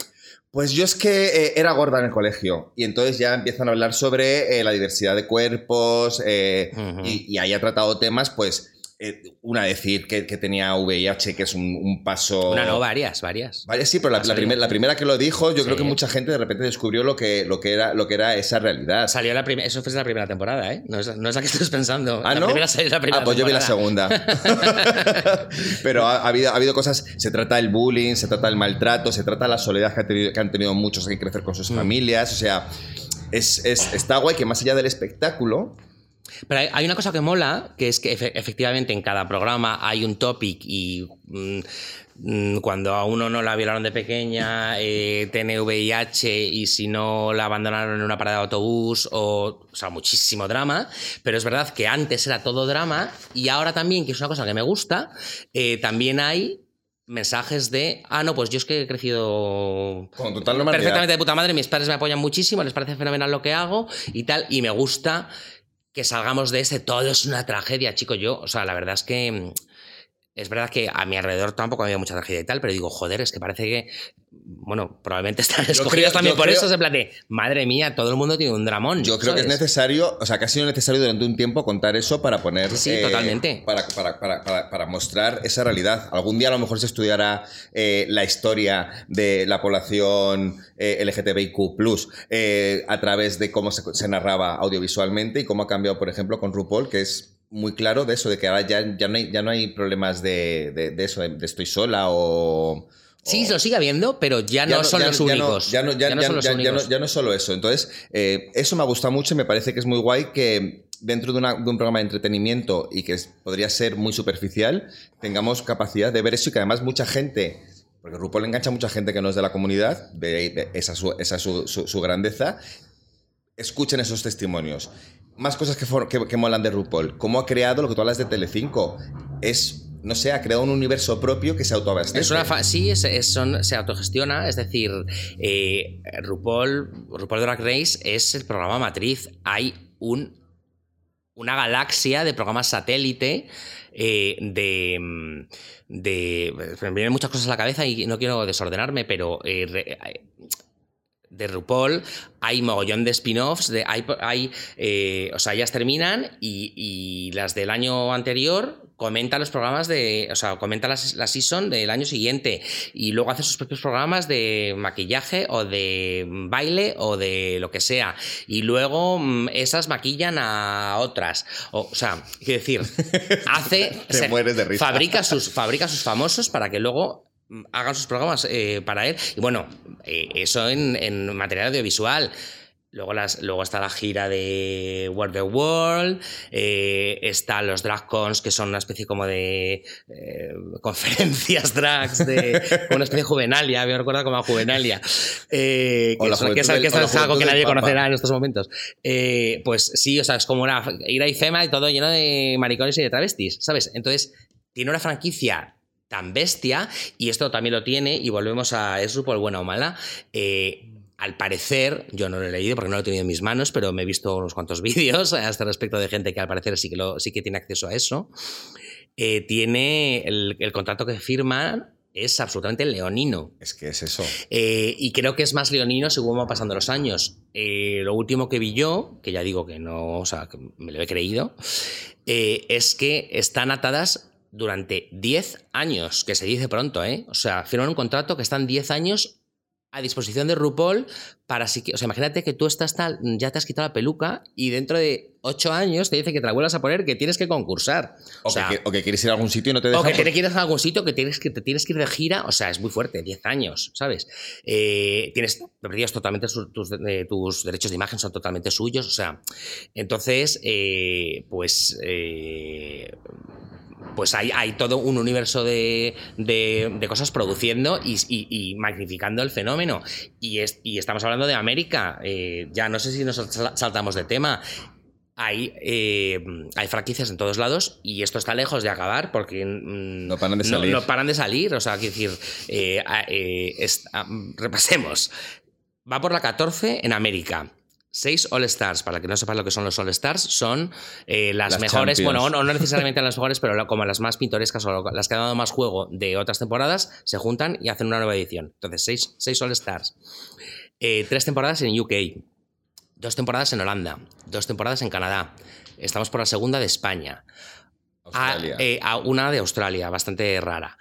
pues yo es que eh, era gorda en el colegio. Y entonces ya empiezan a hablar sobre eh, la diversidad de cuerpos y, y ahí ha tratado temas, pues, eh, una decir que, que tenía VIH, que es un, un paso. Una no, varias, varias. Vaya, sí, pero la, la primer- la primera que lo dijo, yo Sí. creo que mucha gente de repente descubrió lo que, lo que, era, lo que era esa realidad. Salió la primera, eso fue la primera temporada, ¿eh? No es, no es la que estás pensando. Ah, la ¿no? primera salió la primera ah, pues yo vi la segunda. [LAUGHS] Pero ha, ha habido, ha habido cosas, se trata el bullying, se trata el maltrato, se trata la soledad que, ha tenido- que han tenido muchos que crecer con Mm. sus familias. O sea, es, es- está guay que más allá del espectáculo, Pero hay, una cosa que mola, que es que efe- efectivamente en cada programa hay un topic y mm, mm, cuando a uno no la violaron de pequeña, eh, tiene VIH y si no la abandonaron en una parada de autobús, o, o sea, muchísimo drama. Pero es verdad que antes era todo drama y ahora también, que es una cosa que me gusta, eh, también hay mensajes de, ah, no, pues yo es que he crecido con total normalidad. perfectamente de puta madre, mis padres me apoyan muchísimo, les parece fenomenal lo que hago y tal, y me gusta que salgamos de ese todo es una tragedia, chico. Yo, o sea, la verdad es que mm, es verdad que a mi alrededor tampoco ha habido mucha tragedia y tal, pero digo, joder, es que parece que, bueno, probablemente [LAUGHS] están escogidos creo- también por creo- eso, es en plan de, madre mía, todo el mundo tiene un dramón. Yo creo que es necesario, o sea, que ha sido necesario durante un tiempo contar eso para poner. eh, Sí, totalmente. Para, para- para- para- mostrar esa realidad. Algún día a lo mejor se estudiará eh, la historia de la población eh, LGTBIQ, eh, a través de cómo se, se narraba audiovisualmente y cómo ha cambiado, por ejemplo, con RuPaul, que es muy claro de eso, de que ahora ya, ya, no, hay, ya no hay problemas de, de- de eso, de, de estoy sola o. Sí, lo sigue habiendo, pero ya, no son los únicos. ya no, es solo eso. Entonces, eh, eso me ha gustado mucho y me parece que es muy guay que dentro de, una- de un programa de entretenimiento y que es- podría ser muy superficial, tengamos capacidad de ver eso y que además mucha gente, porque RuPaul engancha a mucha gente que no es de la comunidad, de, de- esa, es su, esa es su- su- su grandeza, escuchen esos testimonios. Más cosas que, que, que molan de RuPaul. Cómo ha creado lo que tú hablas de Telecinco. Es, no sé, ha creado un universo propio que se autoabastece. Sí, es- son- se autogestiona, es decir, eh, RuPaul, RuPaul Drag Race es el programa matriz. Hay un, una galaxia de programas satélite eh, de. Me vienen muchas cosas a la cabeza y no quiero desordenarme, pero... eh, de RuPaul hay mogollón de spin-offs, de, hay, hay, eh, o sea, ellas terminan y, y las del año anterior comentan los programas de, o sea, comenta la, la season del año siguiente y luego hace sus propios programas de maquillaje o de baile o de lo que sea y luego mm, esas maquillan a otras, o, o sea, quiero decir, [LAUGHS] hace, Te mueres de risa. fabrica sus, fabrica sus famosos para que luego hagan sus programas eh, para él. Y bueno, eh, eso en, en material audiovisual. Luego, las, luego está la gira de World the World, eh, están los DragCons, que son una especie como de eh, [LAUGHS] conferencias drags, de como una especie de juvenalia, me recuerdo como a juvenalia. Eh, que que es- que es algo que nadie conocerá en estos momentos. Pues sí, o sea, es como una ir a IFEMA y todo lleno de maricones y de travestis, ¿sabes? Entonces, tiene una franquicia tan bestia, y esto también lo tiene, y volvemos a es RuPaul buena o mala. eh, al parecer, yo no lo he leído porque no lo he tenido en mis manos, pero me he visto unos cuantos [LAUGHS] vídeos a este respecto de gente que al parecer sí que, lo, sí que tiene acceso a eso. Eh, tiene el, el contrato que firman es absolutamente leonino. Es que es eso. Eh, y creo que es más leonino según van pasando los años. Eh, lo último que vi yo, que ya digo que no, o sea, que me lo he creído, es que están atadas durante 10 años, que se dice pronto, ¿eh? O sea, firman un contrato que están 10 años a disposición de RuPaul para si que, o sea, imagínate que tú estás tal, ya te has quitado la peluca y dentro de 8 años te dice que te la vuelvas a poner, que tienes que concursar. O, sea, que, o que quieres ir a algún sitio y no te o dejan. que por- te quieres a algún sitio, que tienes que te tienes que ir de gira, o sea, es muy fuerte, 10 años, ¿sabes? Eh, tienes perdidos totalmente tus, eh, tus derechos de imagen, son totalmente suyos, o sea, entonces, eh, pues... pues hay, hay todo un universo de, de- de cosas produciendo y, y- y magnificando el fenómeno. Y, es- y estamos hablando de América. eh, ya no sé si nos sal- saltamos de tema. Hay, eh, hay franquicias en todos lados y esto está lejos de acabar porque mm, No paran de salir. No, paran de salir. O sea, quiero decir, eh, eh, es- repasemos. Va por la 14 en América. Seis All Stars, para que no sepas lo que son los All Stars, son eh, las, Las mejores, Champions. bueno, no, no [LAUGHS] necesariamente las mejores, pero como las más pintorescas o las que han dado más juego de otras temporadas, se juntan y hacen una nueva edición. Entonces, seis, seis All Stars. Eh, tres temporadas en UK, dos temporadas en Holanda, dos temporadas en Canadá. Estamos por la segunda de España. a- eh, a una de Australia, bastante rara.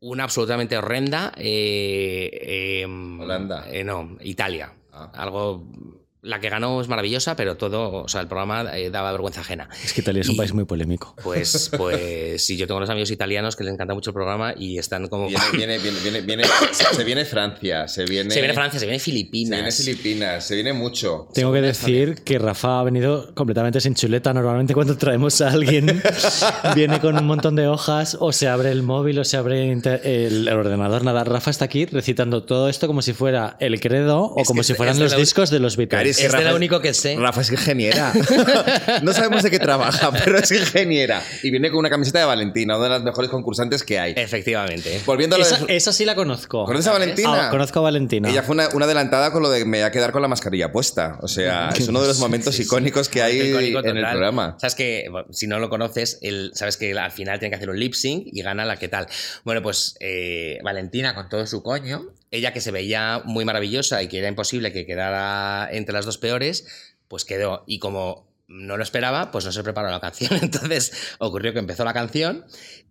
Una absolutamente horrenda. em, Holanda. no, Italia. Ah. Algo. La que ganó es maravillosa, pero todo, o sea, el programa eh, daba vergüenza ajena. Es que Italia es un Y- país muy polémico. Pues, [LAUGHS] pues sí, yo tengo unos amigos italianos que les encanta mucho el programa y están como. Viene, [LAUGHS] viene, viene, viene, viene- se, se viene Francia, se viene, Se viene Francia, se viene se viene Filipinas. Filipinas, se viene mucho. Tengo que decir que Rafa ha venido completamente sin chuleta. Normalmente cuando traemos a alguien [LAUGHS] viene con un montón de hojas o se abre el móvil o se abre inter- el, el ordenador. Nada, Rafa está aquí recitando todo esto como si fuera el credo o Es como que si fueran los la- discos de los Beatles. Es de Rafa- lo único que sé. Rafa es ingeniera. [LAUGHS] no sabemos de qué trabaja, pero es ingeniera. Y viene con una camiseta de Valentina, una de las mejores concursantes que hay. Efectivamente. Volviendo a lo de- Esa, sí la conozco. ¿Conoces a Valentina? Ah, conozco a Valentina. Ella fue una, una adelantada con lo de me voy a quedar con la mascarilla puesta. O sea, [LAUGHS] es uno de los momentos icónicos que hay Icónico en el programa. Sabes que, bueno, si no lo conoces, el, sabes que al final tiene que hacer un lip sync y gana la que tal. Bueno, pues eh, Valentina, con todo su coño, ella que se veía muy maravillosa y que era imposible que quedara entre las dos peores, pues quedó. Y como no lo esperaba, pues no se preparó la canción. [LAUGHS] Entonces ocurrió que empezó la canción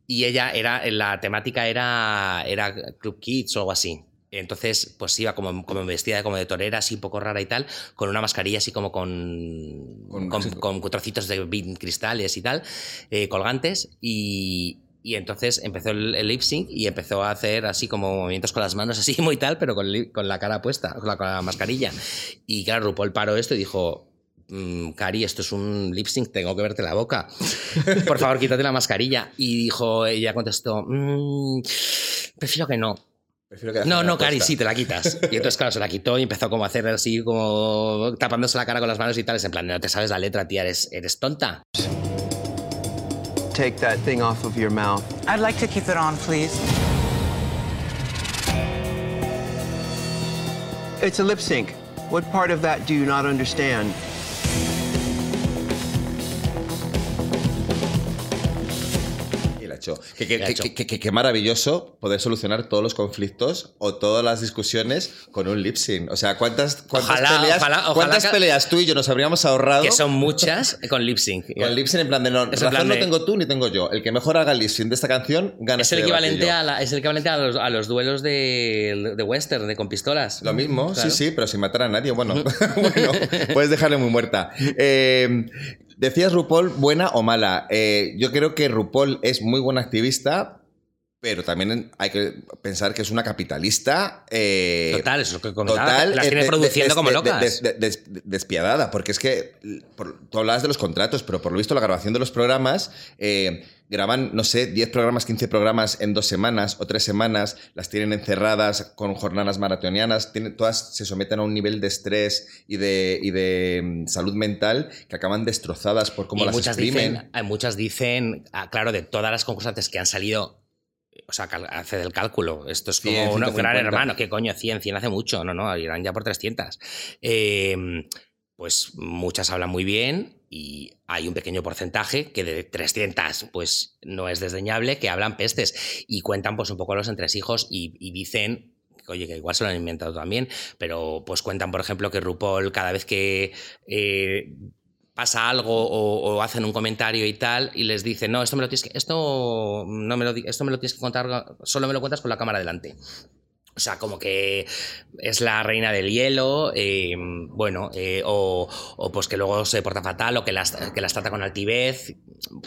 y ella era, la temática era, era Club Kids o algo así. Entonces, pues iba como, como vestida como de torera, así un poco rara y tal, con una mascarilla así como con, Con- con, con trocitos de cristales y tal, eh, colgantes. Y, y entonces empezó el, el lip sync y empezó a hacer así como movimientos con las manos, [LAUGHS] así muy tal, pero con, con la cara puesta, con la, con la mascarilla. Y claro, RuPaul paró esto y dijo. "Mm, Cari, esto es un lip sync, tengo que verte la boca. [LAUGHS] Por favor, quítate la mascarilla. Y dijo, ella contestó, "Mm, prefiero que no. Prefiero que No, no, Cari, sí, te la quitas. [LAUGHS] Y entonces, claro, se la quitó y empezó como a hacer así, como tapándose la cara con las manos y tal. Es en plan, no te sabes la letra, tía, eres, eres tonta. Take that thing off of your mouth. I'd like to keep it on, please. It's a lip sync. What part of that do you not understand? Echó. Que, maravilloso poder solucionar todos los conflictos o todas las discusiones con un lip sync. O sea, ¿cuántas, cuántas, Ojalá, peleas, ojalá, ojalá cuántas peleas tú y yo nos habríamos ahorrado Que son muchas con lip sync. con lip sync en plan de no, razón plan no de- tengo tú ni tengo yo. El que mejor haga el lip sync de esta canción gana Es este el, equivalente debatillo. a la- es el equivalente a los, a los duelos de, de western, de con pistolas. Lo mismo, Claro. sí, sí, pero sin matar a nadie. Bueno, [LAUGHS] [LAUGHS] bueno puedes dejarle muy muerta. Eh, decías RuPaul, buena o mala. Eh, yo creo que RuPaul es muy buena activista, pero también hay que pensar que es una capitalista. eh, Total, eso es lo que comentaba. Total, Las eh, tiene produciendo como locas. de- de- des- despiadada, porque es que por- tú hablabas de los contratos, pero por lo visto la grabación de los programas eh, graban, no sé, 10 programas, 15 programas en dos semanas o tres semanas, las tienen encerradas con jornadas maratonianas, tienen, todas se someten a un nivel de estrés y de, y de mm, salud mental que acaban destrozadas por cómo y las muchas exprimen. dicen, hay muchas dicen, ah, claro, de todas las concursantes que han salido, o sea, hace del cálculo, esto es como 100, un gran 150. hermano, ¿qué coño? 100, 100 hace mucho, no, no, irán ya por 300. Eh, pues muchas hablan muy bien y hay un pequeño porcentaje que de 300 pues no es desdeñable, que hablan pestes y cuentan pues un poco los entresijos y, y dicen oye, que igual se lo han inventado también, pero pues cuentan, por ejemplo, que RuPaul cada vez que eh, pasa algo o, hacen un comentario y tal, y les dicen, no, esto me lo tienes que, esto no me lo, esto me lo tienes que contar, solo me lo cuentas con la cámara delante. O sea, como que es la reina del hielo, eh, bueno, eh, o, o pues que luego se porta fatal o que las, que las trata con altivez,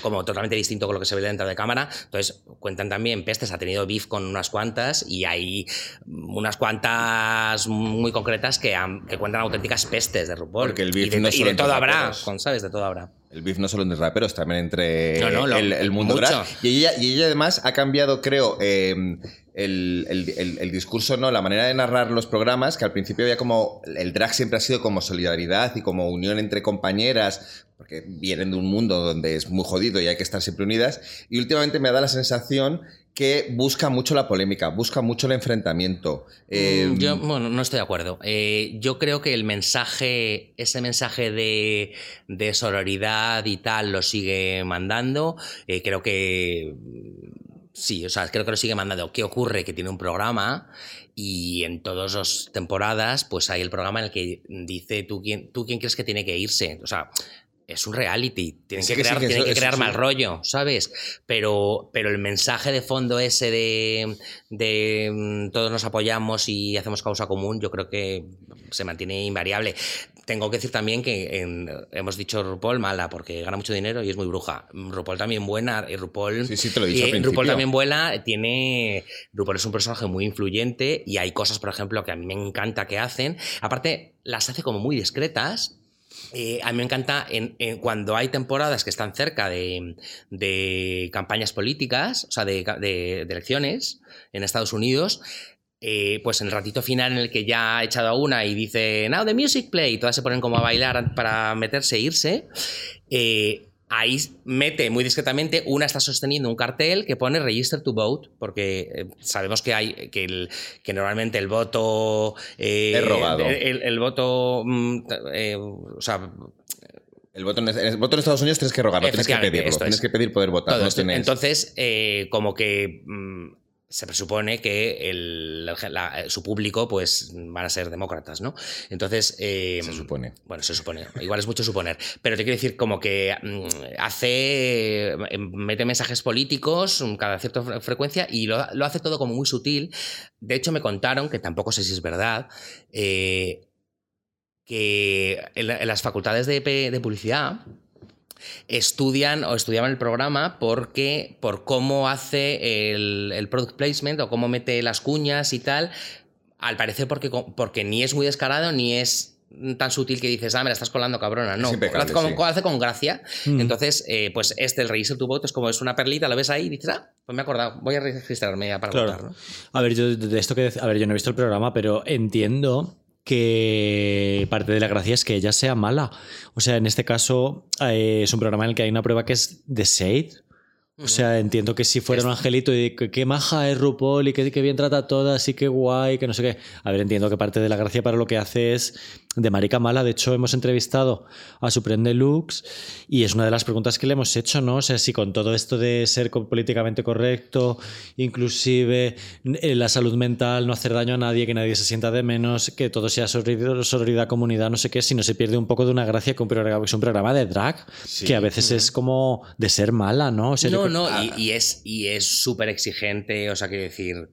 como totalmente distinto con lo que se ve dentro de cámara. Entonces, cuentan también pestes, ha tenido beef con unas cuantas y hay unas cuantas muy concretas que, han- que cuentan auténticas pestes de RuPaul. Porque el beef y de, no y de todo habrá, con, ¿sabes? De todo habrá. El beef no solo entre raperos, también entre No, no, lo- el, el mundo drag. Y ella, y ella además ha cambiado, creo, eh, el, el- el- el discurso, ¿no? La manera de narrar los programas, que al principio había como. El drag siempre ha sido como solidaridad y como unión entre compañeras, porque vienen de un mundo donde es muy jodido y hay que estar siempre unidas. Y últimamente me da la sensación que busca mucho la polémica, busca mucho el enfrentamiento. Eh, Mm, Yo, bueno, no estoy de acuerdo. Eh, yo creo que el mensaje, ese mensaje de, de sororidad y tal, lo sigue mandando. Eh, creo que. mm, Sí, o sea, creo que lo sigue mandando. ¿Qué ocurre? Que tiene un programa y en todas las temporadas, pues hay el programa en el que dice tú quién, tú quién crees que tiene que irse. O sea, es un reality. Tienen Sí que sí, crear, que tienen eso- que eso crear sí. mal rollo, ¿sabes? Pero, pero el mensaje de fondo ese de, de mm, todos nos apoyamos y hacemos causa común, yo creo que se mantiene invariable. Tengo que decir también que en- hemos dicho RuPaul mala porque gana mucho dinero y es muy bruja. RuPaul también buena. Y RuPaul, Sí, sí, te lo he dicho y al principio. RuPaul también buena. Tiene. RuPaul es un personaje muy influyente y hay cosas, por ejemplo, que a mí me encanta que hacen. Aparte, las hace como muy discretas. Eh, a mí me encanta en, en cuando hay temporadas que están cerca de, campañas políticas, o sea, de elecciones en Estados Unidos. eh, pues en el ratito final en el que ya ha echado a una y dice Now the music play, y todas se ponen como a bailar para meterse e irse. eh, ahí mete muy discretamente, una está sosteniendo un cartel que pone Register to Vote, porque eh, sabemos que hay que, el- que normalmente el voto eh, Es rogado. El, el voto mm, eh, o sea, El voto, en, el voto en Estados Unidos tienes que rogarlo, tienes que pedirlo. Tienes es. que pedir poder votar. no tienes- Entonces, eh, como que mm, se presupone que el- la- su público pues van a ser demócratas, ¿no? Entonces... eh, Se supone. Bueno, se supone. Igual es mucho suponer. Pero te quiero decir como que mm, hace... eh, mete mensajes políticos mm, cada cierta fre- frecuencia y lo, lo hace todo como muy sutil. De hecho, me contaron, que tampoco sé si es verdad, eh, que en, la- en las facultades de, de publicidad estudian o estudiaban el programa porque por cómo hace el, el product placement o cómo mete las cuñas y tal, al parecer porque, porque ni es muy descarado ni es tan sutil que dices, ah, me la estás colando cabrona. No, lo hace, con, sí. lo hace con gracia. Mm. Entonces, eh, pues este, el Register to Vote, es como es una perlita, lo ves ahí y dices, ah, pues me he acordado, voy a registrarme ya para Claro. votar. ¿no? A ver, yo de esto que a ver, yo no he visto el programa, pero entiendo que parte de la gracia es que ella sea mala. O sea, en este caso eh, es un programa en el que hay una prueba que es de Shade. O sea, entiendo que si fuera un angelito y que qué maja es RuPaul y que, que bien trata a todas y qué guay, que no sé qué. A ver, entiendo que parte de la gracia para lo que hace es de marica mala. De hecho, hemos entrevistado a Supreme Deluxe y es una de las preguntas que le hemos hecho, ¿no? O sea, si con todo esto de ser políticamente correcto, inclusive eh, la salud mental, no hacer daño a nadie, que nadie se sienta de menos, que todo sea sororidad, sororidad, comunidad, no sé qué, si no se pierde un poco de una gracia que un programa, que es un programa de drag, que a veces es como de ser mala, ¿no? O sea, yo No, creo- no, Ah. y, y es y es súper exigente, o sea, quiero decir,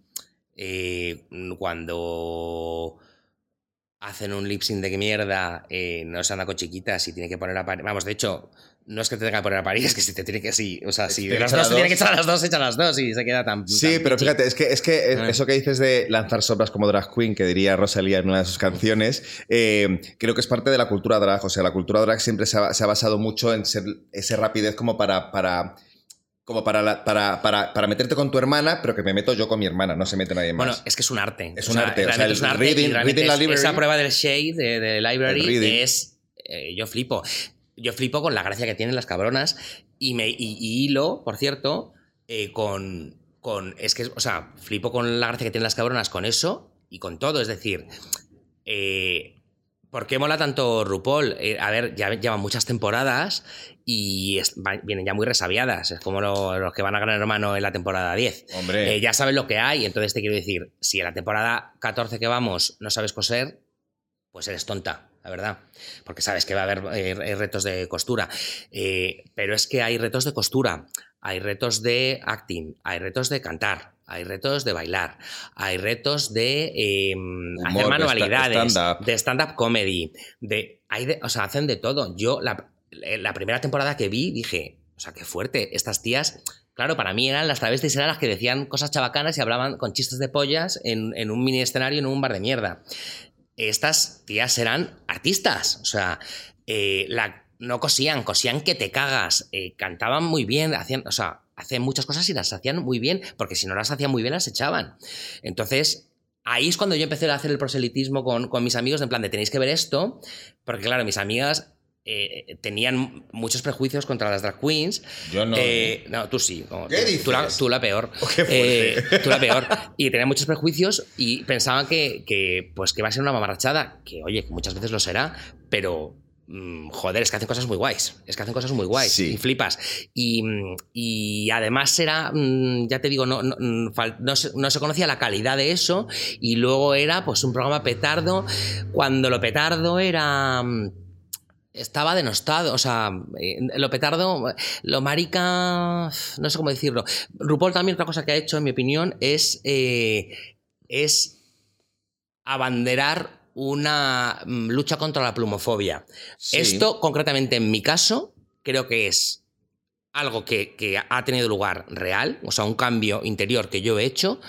eh, cuando hacen un lip sync de mierda, eh, no se anda con chiquitas y tiene que poner a parir. Vamos, de hecho, no es que te tenga que poner a parir, [LAUGHS] es que si te tiene que, sí, o sea, si de las dos se tiene que echar a las dos, echa a las dos y se queda tan. Sí, tan pero pichi. fíjate, es que, es que Ah. eso que dices de lanzar sombras como drag queen, que diría Rosalía en una de sus canciones, eh, creo que es parte de la cultura drag. O sea, la cultura drag siempre se ha, se ha basado mucho en ser esa rapidez como para. para como para, la- para, para, para meterte con tu hermana, pero que me meto yo con mi hermana, no se mete nadie más. Bueno, es que es un arte. Es un arte, o sea, realmente el es un arte reading- la library- Esa prueba del shade, de, de library, es. eh, yo flipo. Yo flipo con la gracia que tienen las cabronas y, me, y, y hilo, por cierto, eh, con, con. Es que, o sea, flipo con la gracia que tienen las cabronas con eso y con todo. Es decir, eh, ¿por qué mola tanto RuPaul? Eh, a ver, ya llevan muchas temporadas y es- va- vienen ya muy resabiadas. Es como lo- los que van a Gran Hermano en la temporada 10. Hombre. Eh, ya sabes lo que hay, entonces te quiero decir, si en la temporada 14 que vamos no sabes coser, pues eres tonta, la verdad. Porque sabes que va a haber eh, retos de costura. Pero es que hay retos de costura, hay retos de acting, hay retos de cantar, hay retos de bailar, hay retos de eh, hacer manualidades, stand-up. de stand-up comedy, de, hay de- o sea, hacen de todo. Yo la, la primera temporada que vi dije, o sea, qué fuerte, estas tías... Claro, para mí eran las travestis, eran las que decían cosas chabacanas y hablaban con chistes de pollas en, en un mini escenario, en un bar de mierda. Estas tías eran artistas, o sea, eh, la- no cosían, cosían que te cagas, eh, cantaban muy bien, hacían, o sea, hacían muchas cosas y las hacían muy bien, porque si no las hacían muy bien las echaban. Entonces, ahí es cuando yo empecé a hacer el proselitismo con, con mis amigos, en plan de tenéis que ver esto, porque claro, mis amigas eh, tenían muchos prejuicios contra las drag queens. Yo no. Eh, no, tú sí. ¿Qué tú, dices? Tú la, tú la peor. [LAUGHS] Qué. Eh, tú la peor. Y tenían muchos prejuicios y pensaban que, que, pues, que va a ser una mamarrachada, que oye, que muchas veces lo será, pero joder, es que hacen cosas muy guays. Es que hacen cosas muy guays Sí. y flipas. Y, mm, y además era, mm, ya te digo, no, no, mm, se, no se conocía la calidad de eso y luego era pues un programa petardo cuando lo petardo era... mm, estaba denostado. O sea, eh, lo petardo, lo marica. No sé cómo decirlo. RuPaul también, otra cosa que ha hecho, en mi opinión, es. eh, es abanderar una mm, lucha contra la plumofobia. Sí. Esto, concretamente en mi caso, creo que es algo que, que ha tenido lugar real, o sea, un cambio interior que yo he hecho.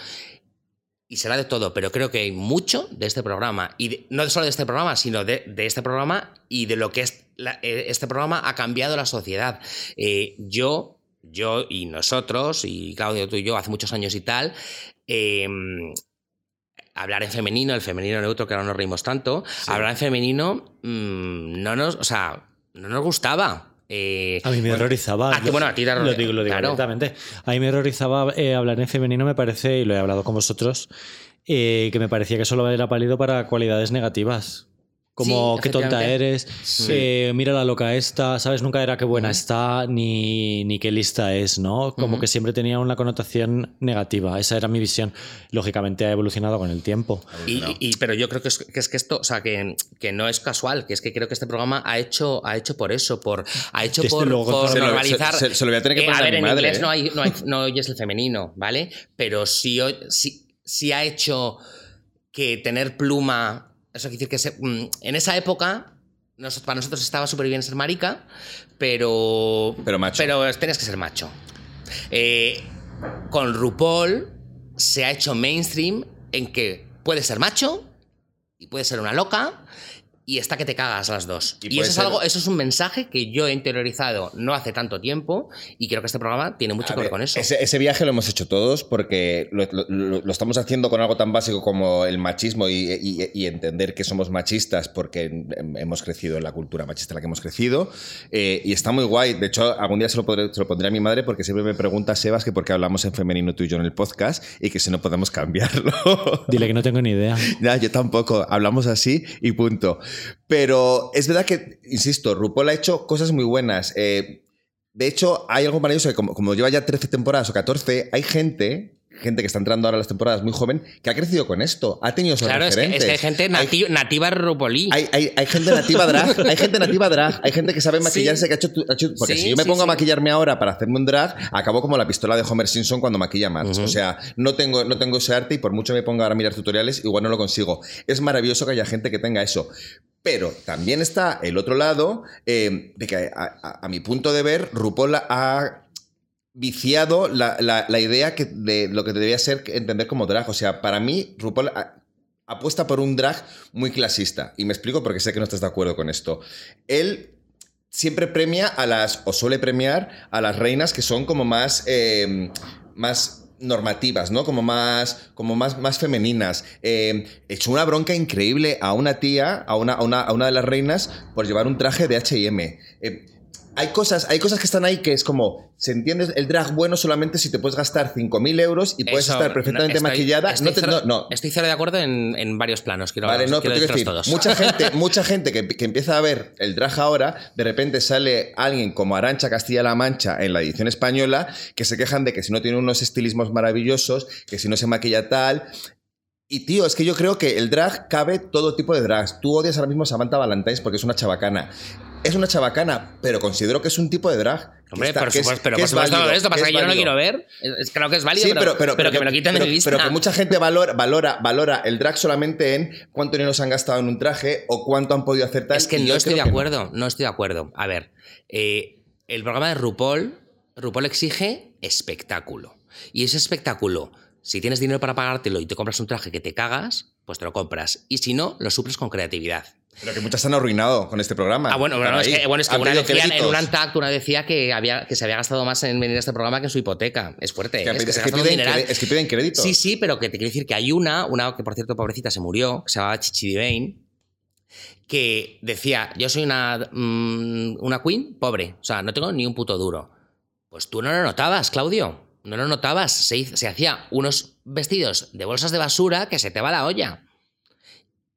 Y será de todo, pero creo que hay mucho de este programa, y de- no solo de este programa, sino de, de este programa y de lo que es la- eh, este programa ha cambiado la sociedad. Eh, yo, yo y nosotros, y Claudio, tú y yo, hace muchos años y tal, eh, hablar en femenino, el femenino neutro, que ahora nos reímos tanto, hablar en femenino mm, no nos, o sea, no nos gustaba. Eh, A mí me horrorizaba. a ti- bueno, a ti te Lo digo, lo digo claro. abiertamente. A mí me horrorizaba eh, hablar en femenino, me parece, y lo he hablado con vosotros, eh, que me parecía que solo era válido para cualidades negativas. Como Sí, qué tonta eres, eh, mira la loca esta, ¿sabes? Nunca era qué buena está ni, ni qué lista es, ¿no? Como que siempre tenía una connotación negativa. Esa era mi visión. Lógicamente ha evolucionado con el tiempo. Y, pero yo creo que es, que es que esto, o sea, que, que no es casual, que es que creo que este programa ha hecho, ha hecho por eso, por, ha hecho Desde por, luego, por Se lo- normalizar. se- se- se lo voy a tener que Eh, poner a ver, mi en madre, inglés ¿eh? no, hay, no, hay- no oyes el femenino, ¿vale? Pero sí, sí, sí ha hecho que tener pluma. Eso quiere decir que se- mm, en esa época. nos- para nosotros estaba súper bien ser marica, pero. Pero macho. Pero tenías que ser macho. Eh, con RuPaul se ha hecho mainstream en que puedes ser macho y puedes ser una loca y está que te cagas las dos. Y Y, eso es algo, eso es un mensaje que yo he interiorizado no hace tanto tiempo y creo que este programa tiene mucho A que ver ver, con eso. Ese, ese viaje lo hemos hecho todos porque lo, lo- lo- estamos haciendo con algo tan básico como el machismo y, y- y entender que somos machistas porque hem- hemos crecido en la cultura machista en la que hemos crecido. Eh, y está muy guay. De hecho, algún día se lo, podré- se lo pondré a mi madre porque siempre me pregunta, Sebas, que por qué hablamos en femenino tú y yo en el podcast y que si no podemos cambiarlo. Dile que no tengo ni idea. [LAUGHS] Ya, yo tampoco. Hablamos así y punto. Pero es verdad que, insisto, RuPaul ha hecho cosas muy buenas. Eh, de hecho, hay algo maravilloso que como, como lleva ya 13 temporadas o 14, hay gente, gente que está entrando ahora a las temporadas muy joven, que ha crecido con esto. Ha tenido esos claro, es que, es que hay gente nati- nativa RuPaulí. Hay, hay- hay gente nativa drag, [LAUGHS] hay gente nativa drag, hay gente que sabe maquillarse, Sí. que ha hecho, tu- ha hecho- porque Sí, si yo me pongo a maquillarme ahora para hacerme un drag, acabo como la pistola de Homer Simpson cuando maquilla a Marge. Ujú. O sea, no tengo, no tengo ese arte y por mucho me ponga ahora a mirar tutoriales, igual no lo consigo. Es maravilloso que haya gente que tenga eso. Pero también está el otro lado, eh, de que a, a- a mi punto de ver, RuPaul ha viciado la, la- idea que de lo que debía ser entender como drag. O sea, para mí, RuPaul a- apuesta por un drag muy clasista. Y me explico porque sé que no estás de acuerdo con esto. Él siempre premia a las, o suele premiar a las reinas que son como más, eh, más normativas, ¿no? Como más, como más, más femeninas. Eh, una bronca increíble a una tía, a una, a una, a una de las reinas, por llevar un traje de H&M. Hay cosas, hay cosas que están ahí que es como, se entiende el drag bueno solamente si te puedes gastar 5.000 euros y puedes Eso, estar perfectamente estoy- maquillada. Estoy, no te- cero, no, no. estoy cero de acuerdo en, en varios planos. Quiero, Vale, no, quiero pero decir, todos. mucha gente, [LAUGHS] mucha gente que, que empieza a ver el drag ahora, de repente sale alguien como Arancha Castilla-La Mancha en la edición española, que se quejan de que si no tiene unos estilismos maravillosos, que si no se maquilla tal. Y tío, es que yo creo que el drag cabe todo tipo de drags. Tú odias ahora mismo a Samantha Valentines porque es una chabacana. Es una chabacana, pero considero que es un tipo de drag. Hombre, está- por supuesto, pero por es supuesto válido, esto pasa que es yo no lo quiero ver. Es- Creo que es válido, Sí, pero, pero, que, me lo quiten pero- de mi vista. pero que mucha gente valora, valora, valora el drag solamente en cuánto dinero se han gastado en un traje o cuánto han podido hacer tal. Es que no estoy de no. acuerdo, no. estoy de acuerdo. A ver, eh, el programa de RuPaul, RuPaul exige espectáculo. Y ese espectáculo, si tienes dinero para pagártelo y te compras un traje que te cagas, pues te lo compras. Y si no, lo suples con creatividad. Pero que muchas se han arruinado con este programa. Ah, bueno, bueno, es que, bueno, es que Han una decía, en un Untact una decía que, había, que se había gastado más en venir a este programa que en su hipoteca. Es fuerte, Que es que se que piden es que piden créditos. Sí, sí, pero que te quiero decir que hay una, una que por cierto, pobrecita, se murió, que se llamaba Chichi Divine, que decía, yo soy una, mm, una queen pobre, o sea, no tengo ni un puto duro. Pues tú no lo notabas, Claudio, no lo notabas. Se, se hacía unos vestidos de bolsas de basura que se te va la olla.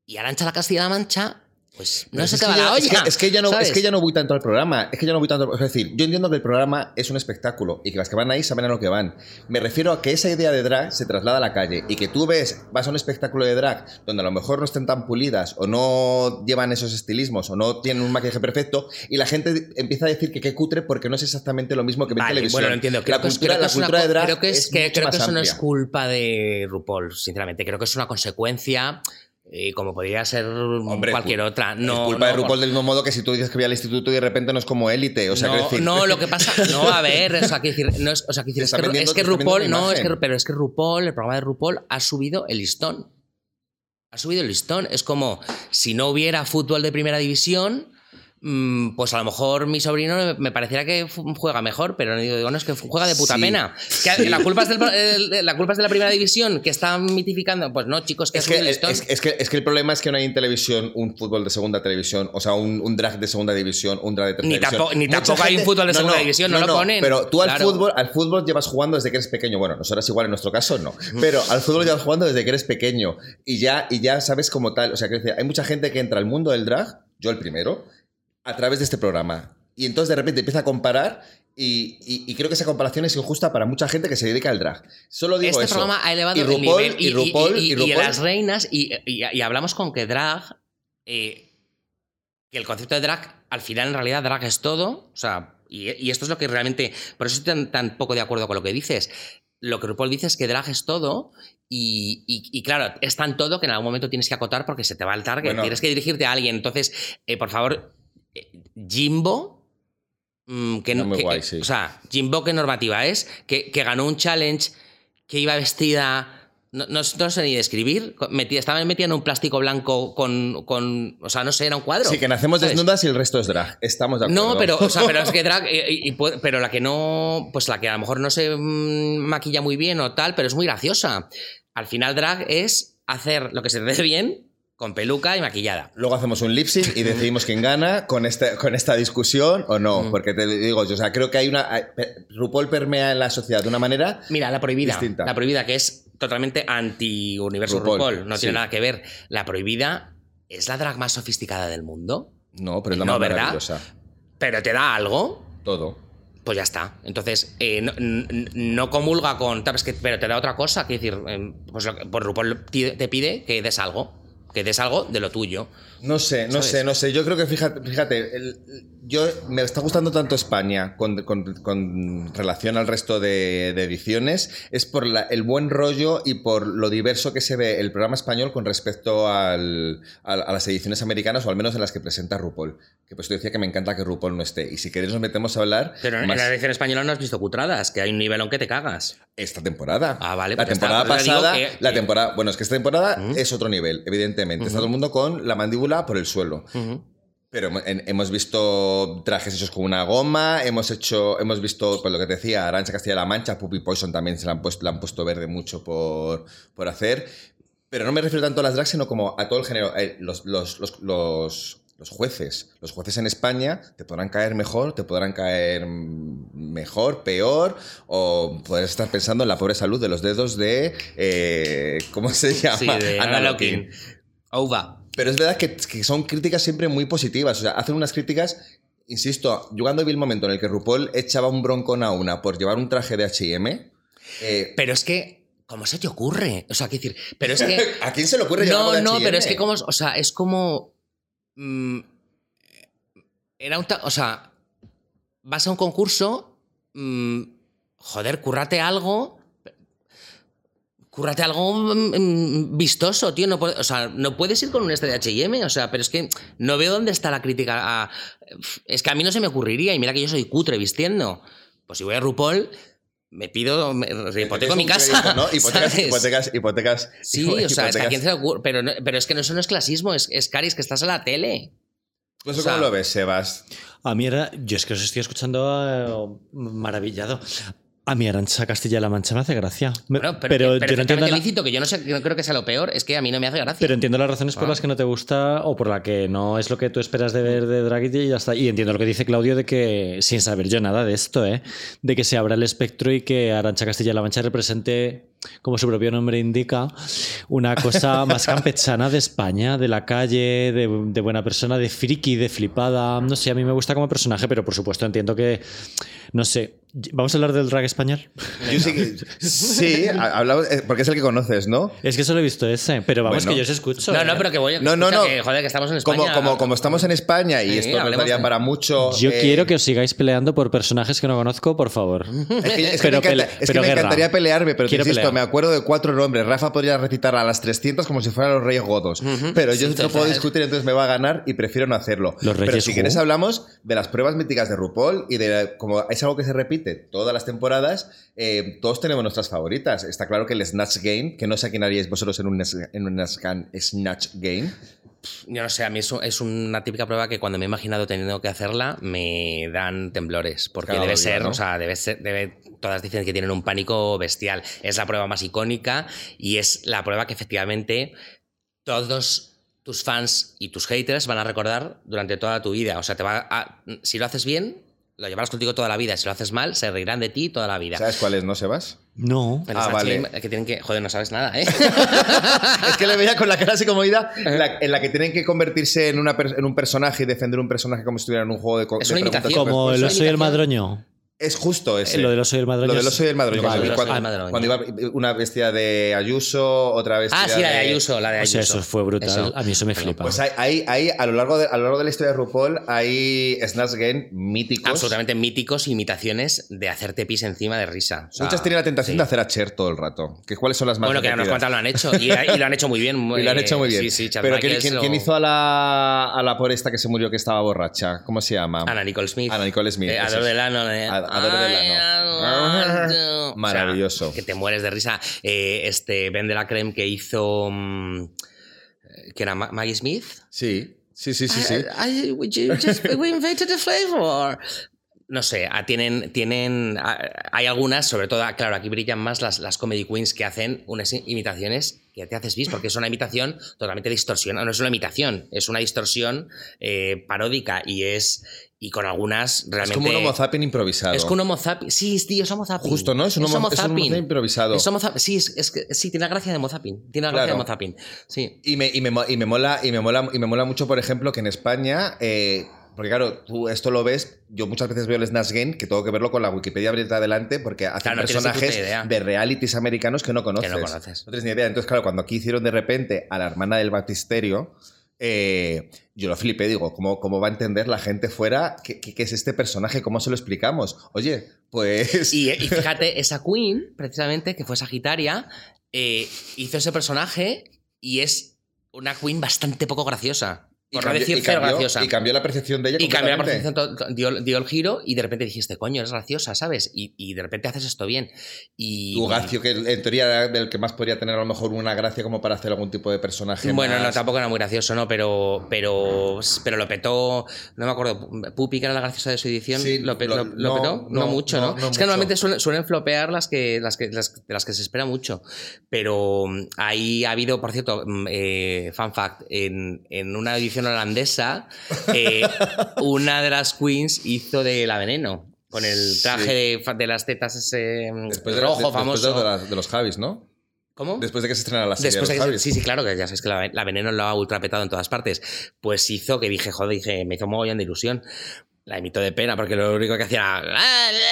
Y Arancha la Castilla-La Mancha Pues no se te va la olla. Es que, es que ya no, ¿sabes? es que ya no voy tanto al programa. Es que ya no voy tanto. Es decir, yo entiendo que el programa es un espectáculo y que las que van ahí saben a lo que van. Me refiero a que esa idea de drag se traslada a la calle y que tú ves, vas a un espectáculo de drag donde a lo mejor no estén tan pulidas o no llevan esos estilismos o no tienen un maquillaje perfecto y la gente empieza a decir que qué cutre porque no es exactamente lo mismo que ve en Vale, televisión. bueno, lo entiendo. Creo la que es- cultura, creo la cultura de drag creo que, es, es que, creo que eso no es amplia. culpa de RuPaul, sinceramente. Creo que es una consecuencia, eh, como podría ser Hombre, cualquier otra. es No, culpa de RuPaul del mismo modo que si tú dices que voy al instituto y de repente no es como élite. O sea, no, quiero decir- no, lo que pasa, no, a [LAUGHS] ver, o sea, decir, no es, o sea, quiero decir, es, que, es que RuPaul, no, es que, pero es que RuPaul, el programa de RuPaul ha subido el listón. Ha subido el listón. Es como si no hubiera fútbol de primera división, pues a lo mejor mi sobrino me pareciera que juega mejor, pero no digo, no, es que juega de puta Sí. pena. Que la, culpa es del- la culpa es de la primera división, que está mitificando. Pues no, chicos, que Es que, es, es que, es que el problema es que no hay en televisión un fútbol de segunda televisión, o sea, un, un drag de segunda división, un drag de tercera Ni división. tampoco- ni tampoco hay un fútbol de segunda división, no lo ponen. Pero tú al Claro. fútbol, al fútbol llevas jugando desde que eres pequeño. Bueno, nosotros igual en nuestro caso no. Pero al fútbol llevas jugando desde que eres pequeño. Y ya, y ya sabes como tal. O sea, decir, hay mucha gente que entra al mundo del drag, yo el primero, a través de este programa. Y entonces de repente empieza a comparar. Y, y- y creo que esa comparación es injusta para mucha gente que se dedica al drag. Solo digo este eso. programa ha elevado y el RuPaul, nivel y RuPaul, y, RuPaul- las reinas y, hablamos con que drag eh, que el concepto de drag al final en realidad drag es todo o sea y, y esto es lo que realmente por eso estoy tan, tan poco de acuerdo con lo que dices lo que RuPaul dice es que drag es todo y, y- y claro, es tan todo que en algún momento tienes que acotar porque se te va el target, Bueno. tienes que dirigirte a alguien. Entonces, eh, por favor, Jimbo, mm, que no, muy que- guay, que- sí. o sea, Jimbo qué normativa es, que, que ganó un challenge, que iba vestida, no, no- no sé ni describir, metida, estaba metida en un plástico blanco con, con, o sea, no sé, era un cuadro. Sí, que nacemos ¿sabes? desnudas y el resto es drag. Estamos de acuerdo. No, pero, o sea, pero es que [LAUGHS] drag, eh, y- y pero la que no, pues la que a lo mejor no se mm, maquilla muy bien o tal, pero es muy graciosa. Al final drag es hacer lo que se te dé bien con peluca y maquillada. Luego hacemos un lip sync y decidimos quién gana con, este, con esta discusión o no. Mm. Porque te digo, yo, o sea, creo que hay una. RuPaul permea en la sociedad de una manera. Mira, la prohibida. Distinta. La prohibida, que es totalmente anti-universo RuPaul, RuPaul, no sí. tiene nada que ver. La prohibida es la drag más sofisticada del mundo, No, pero es la No, más ¿verdad? maravillosa. pero te da algo. Todo. Pues ya está. Entonces, eh, no, comulga con. pero te da otra cosa. Quiero decir, eh, pues, que- pues RuPaul ti- te pide que des algo. Que des algo de lo tuyo. No sé, no ¿Sabes? sé, no sé. Yo creo que, fíjate, fíjate el- yo me está gustando tanto España con, con- con relación al resto de, de ediciones, es por la- el buen rollo y por lo diverso que se ve el programa español con respecto al- a, a las ediciones americanas, o al menos en las que presenta RuPaul. Que pues te decía que me encanta que RuPaul no esté. Y si queréis nos metemos a hablar Pero en la edición española no has visto cutradas, que hay un nivelón que te cagas. esta temporada. Ah, vale, La pues temporada digo pasada, que- la que- temporada, bueno, es que esta temporada Mm. es otro nivel, evidentemente. Está todo el mundo con la mandíbula por el suelo. Pero hemos visto trajes hechos con una goma, hemos hecho, hemos visto, pues lo que te decía, Arancha Castilla-La Mancha, Puppy Poison también se la han puesto, la han puesto verde mucho por, por hacer. Pero no me refiero tanto a las drags, sino como a todo el género. Eh, los, los, los, los- los jueces. Los jueces en España te podrán caer mejor, te podrán caer mejor, peor, o podrás estar pensando en la pobre salud de los dedos de. eh, ¿Cómo se llama? Sí, Ana Ana Lokin. Ova. Pero es verdad que, que son críticas siempre muy positivas. O sea, hacen unas críticas, insisto, yo cuando vi el momento en el que RuPaul echaba un broncón a una por llevar un traje de HM. eh, Pero es que, ¿cómo se te ocurre? O sea, quiero decir, pero es que. [LAUGHS] ¿A quién se le ocurre llevar no, de no, H&M? pero es que como, o sea, es como. mm, era un. O sea, vas a un concurso. mm, joder, currate algo. Currate algo mm, mm, vistoso, tío. No, puede- o sea, no puedes ir con un este de HM. O sea, pero es que no veo dónde está la crítica. a- es que a mí no se me ocurriría. Y mira que yo soy cutre vistiendo. Pues si voy a RuPaul, me pido. Me, hipoteco mi casa. crédito, ¿no? Hipotecas, ¿sabes? hipotecas, hipotecas. Sí, o sea, es que a hipotecas. quién se le ocurre. Pero, no- pero es que no, eso no es clasismo, es, es Caris, que estás en la tele. ¿Tú eso o sea- cómo lo ves, Sebas? A mí era. Yo es que os estoy escuchando eh, maravillado. A mí Arancha Castilla-La Mancha me hace gracia. Bueno, pero, pero, que- yo no entiendo. la- lícito, que yo no, sé, no creo que sea lo peor, es que a mí no me hace gracia. Pero entiendo las razones por Ah. las que no te gusta o por la que no es lo que tú esperas de ver de Drag y ya está. Y entiendo lo que dice Claudio de que, sin saber yo nada de esto, ¿eh? de que se abra el espectro y que Arancha Castilla-La Mancha represente como su propio nombre indica, una cosa [LAUGHS] más campechana de España, de la calle, de, de buena persona, de friki, de flipada. No sé, a mí me gusta como personaje, pero por supuesto entiendo que, no sé, ¿vamos a hablar del drag español? [LAUGHS] Yo sí, que- sí, ha- hablamos- eh, porque es el que conoces, ¿no? Es que solo he visto ese, pero vamos, Bueno. que yo os escucho. No, ¿eh? no, pero que voy No, no, escucha no. Que, joder, que estamos en España. Como, como, como estamos en España y Sí, esto nos daría de- para mucho. Yo eh, quiero que os sigáis peleando por personajes que no conozco, por favor. Es que, es que [LAUGHS] Pero me, encanta- pele- es que pero me encantaría pelearme, pero te Quiero insisto, pelea. me acuerdo de cuatro nombres. Rafa podría recitar a las 300 como si fueran los Reyes Godos. Pero yo Sí, no puedo discutir, entonces me va a ganar y prefiero no hacerlo. Los pero Reyes si Who. quieres hablamos de las pruebas míticas de RuPaul y de como es algo que se repite todas las temporadas, eh, todos tenemos nuestras favoritas. Está claro que el Snatch Game, que no sé a quién haríais vosotros en un, en un Snatch- Game. Yo no sé, a mí es, es una típica prueba que cuando me he imaginado teniendo que hacerla me dan temblores. Porque debe ser, ¿no? o sea, debe ser, debe, todas dicen que tienen un pánico bestial. Es la prueba más icónica y es la prueba que efectivamente todos tus fans y tus haters van a recordar durante toda tu vida. O sea, te va a- si lo haces bien, lo llevarás contigo toda la vida. Si lo haces mal, se reirán de ti toda la vida. ¿Sabes cuál es, no, Sebas? No. El Ah, vale. Que tienen que. Joder, no sabes nada, ¿eh? [LAUGHS] es que le veía con la cara así como ida, en la, en la que tienen que convertirse en, una per- en un personaje y defender un personaje como si estuviera en un juego de Es de una imitación. Como el respuestas. oso y el madroño. Es justo ese. Eh, Lo del oso y el madroño. Lo del oso y el madroño. Vale. cuando, el madroño. cuando iba una vestida de Ayuso, otra vestida ah, sí, la de Ayuso, la de O Ayuso. sea, eso fue brutal. Eso. A mí eso me flipa. Pues hay, hay- hay- a, lo largo de, a lo largo de la historia de RuPaul hay Snatch Game míticos. absolutamente míticos imitaciones de hacerte pis encima de risa. O sea, Muchas tienen la tentación sí. de hacer a Cher todo el rato. ¿Que ¿Cuáles son las más Bueno, que unos repetidas? cuantos lo han hecho y, y lo han hecho muy bien. [LAUGHS] Y lo han hecho muy bien. Sí, sí, Chad Pero ¿quién, Michaels quién- lo- quién hizo a la, a la por esta que se murió que estaba borracha? ¿Cómo se llama? Ana Nicole Smith. Ana Nicole Smith, Eh, es. Delano. eh. You. Maravilloso. [LAUGHS] O sea, que te mueres de risa. Eh, este Ben de la Creme que hizo. mm, que era Ma- Maggie Smith. Sí, sí, sí, sí. sí. I- I- you just- we invented the flavor. No sé, ah, tienen, tienen, ah, hay algunas, sobre todo, ah, claro, aquí brillan más las, las comedy queens que hacen unas imitaciones que te haces bis, porque es una imitación totalmente distorsionada. No es una imitación, es una distorsión eh, paródica y es y con algunas Es realmente. como un homo zapping improvisado. Es como un homo zapping. Sí, tío, es homo zapping. Justo, ¿no? Es un homo- es un homo zapping improvisado. Es homo zapping. Sí, es, es que- sí, tiene la gracia de homo zapping. Tiene la gracia Claro. de homo zapping. Sí. Y me, y me y me mola, y me mola, y me mola mucho, por ejemplo, que en España. eh, porque claro, tú esto lo ves, yo muchas veces veo el Snatch Game, que tengo que verlo con la Wikipedia abierta adelante, porque hacen Claro, no personajes de realities americanos que no conoces. Que no conoces. No tienes ni idea. Entonces, claro, cuando aquí hicieron de repente a la hermana del baptisterio, eh, yo lo flipé, digo, ¿cómo, ¿cómo va a entender la gente fuera qué, qué- qué es este personaje? ¿Cómo se lo explicamos? Oye, pues... Y, y [LAUGHS] fíjate, esa Queen, precisamente, que fue Sagitaria, eh, hizo ese personaje y es una Queen bastante poco graciosa. Por no decir y cambió- graciosa. y cambió la percepción de ella Y cambió la percepción, dio, dio el giro y de repente dijiste, coño, eres graciosa, ¿sabes? Y, y de repente haces esto bien. Y, Tu Gacio, que en teoría era del que más podría tener a lo mejor una gracia como para hacer algún tipo de personaje. Bueno, no, más- tampoco era muy gracioso, ¿no? Pero, pero, pero lo petó, no me acuerdo, Pupi, que era la graciosa de su edición, Sí, lo, pe- lo- lo- lo no, petó, no, no, mucho, no, ¿no? no es mucho. que normalmente suelen, suelen flopear las que, las que, las, de las que se espera mucho. Pero mm, ahí ha habido, por cierto, mm, eh, fun fact, en, en una edición holandesa, eh, [LAUGHS] una de las queens hizo de la veneno. Con el traje Sí. de, las tetas ese mm, Después de, rojo de- después famoso. de, los Javis, ¿no? ¿Cómo? Después de que se estrenara la serie Después de que- Javis. sí, sí, claro, que ya sabes que la, la veneno lo ha ultrapetado en todas partes. Pues hizo que dije, joder, dije, me hizo mogollón de ilusión. La imito de pena, porque lo único que hacía era.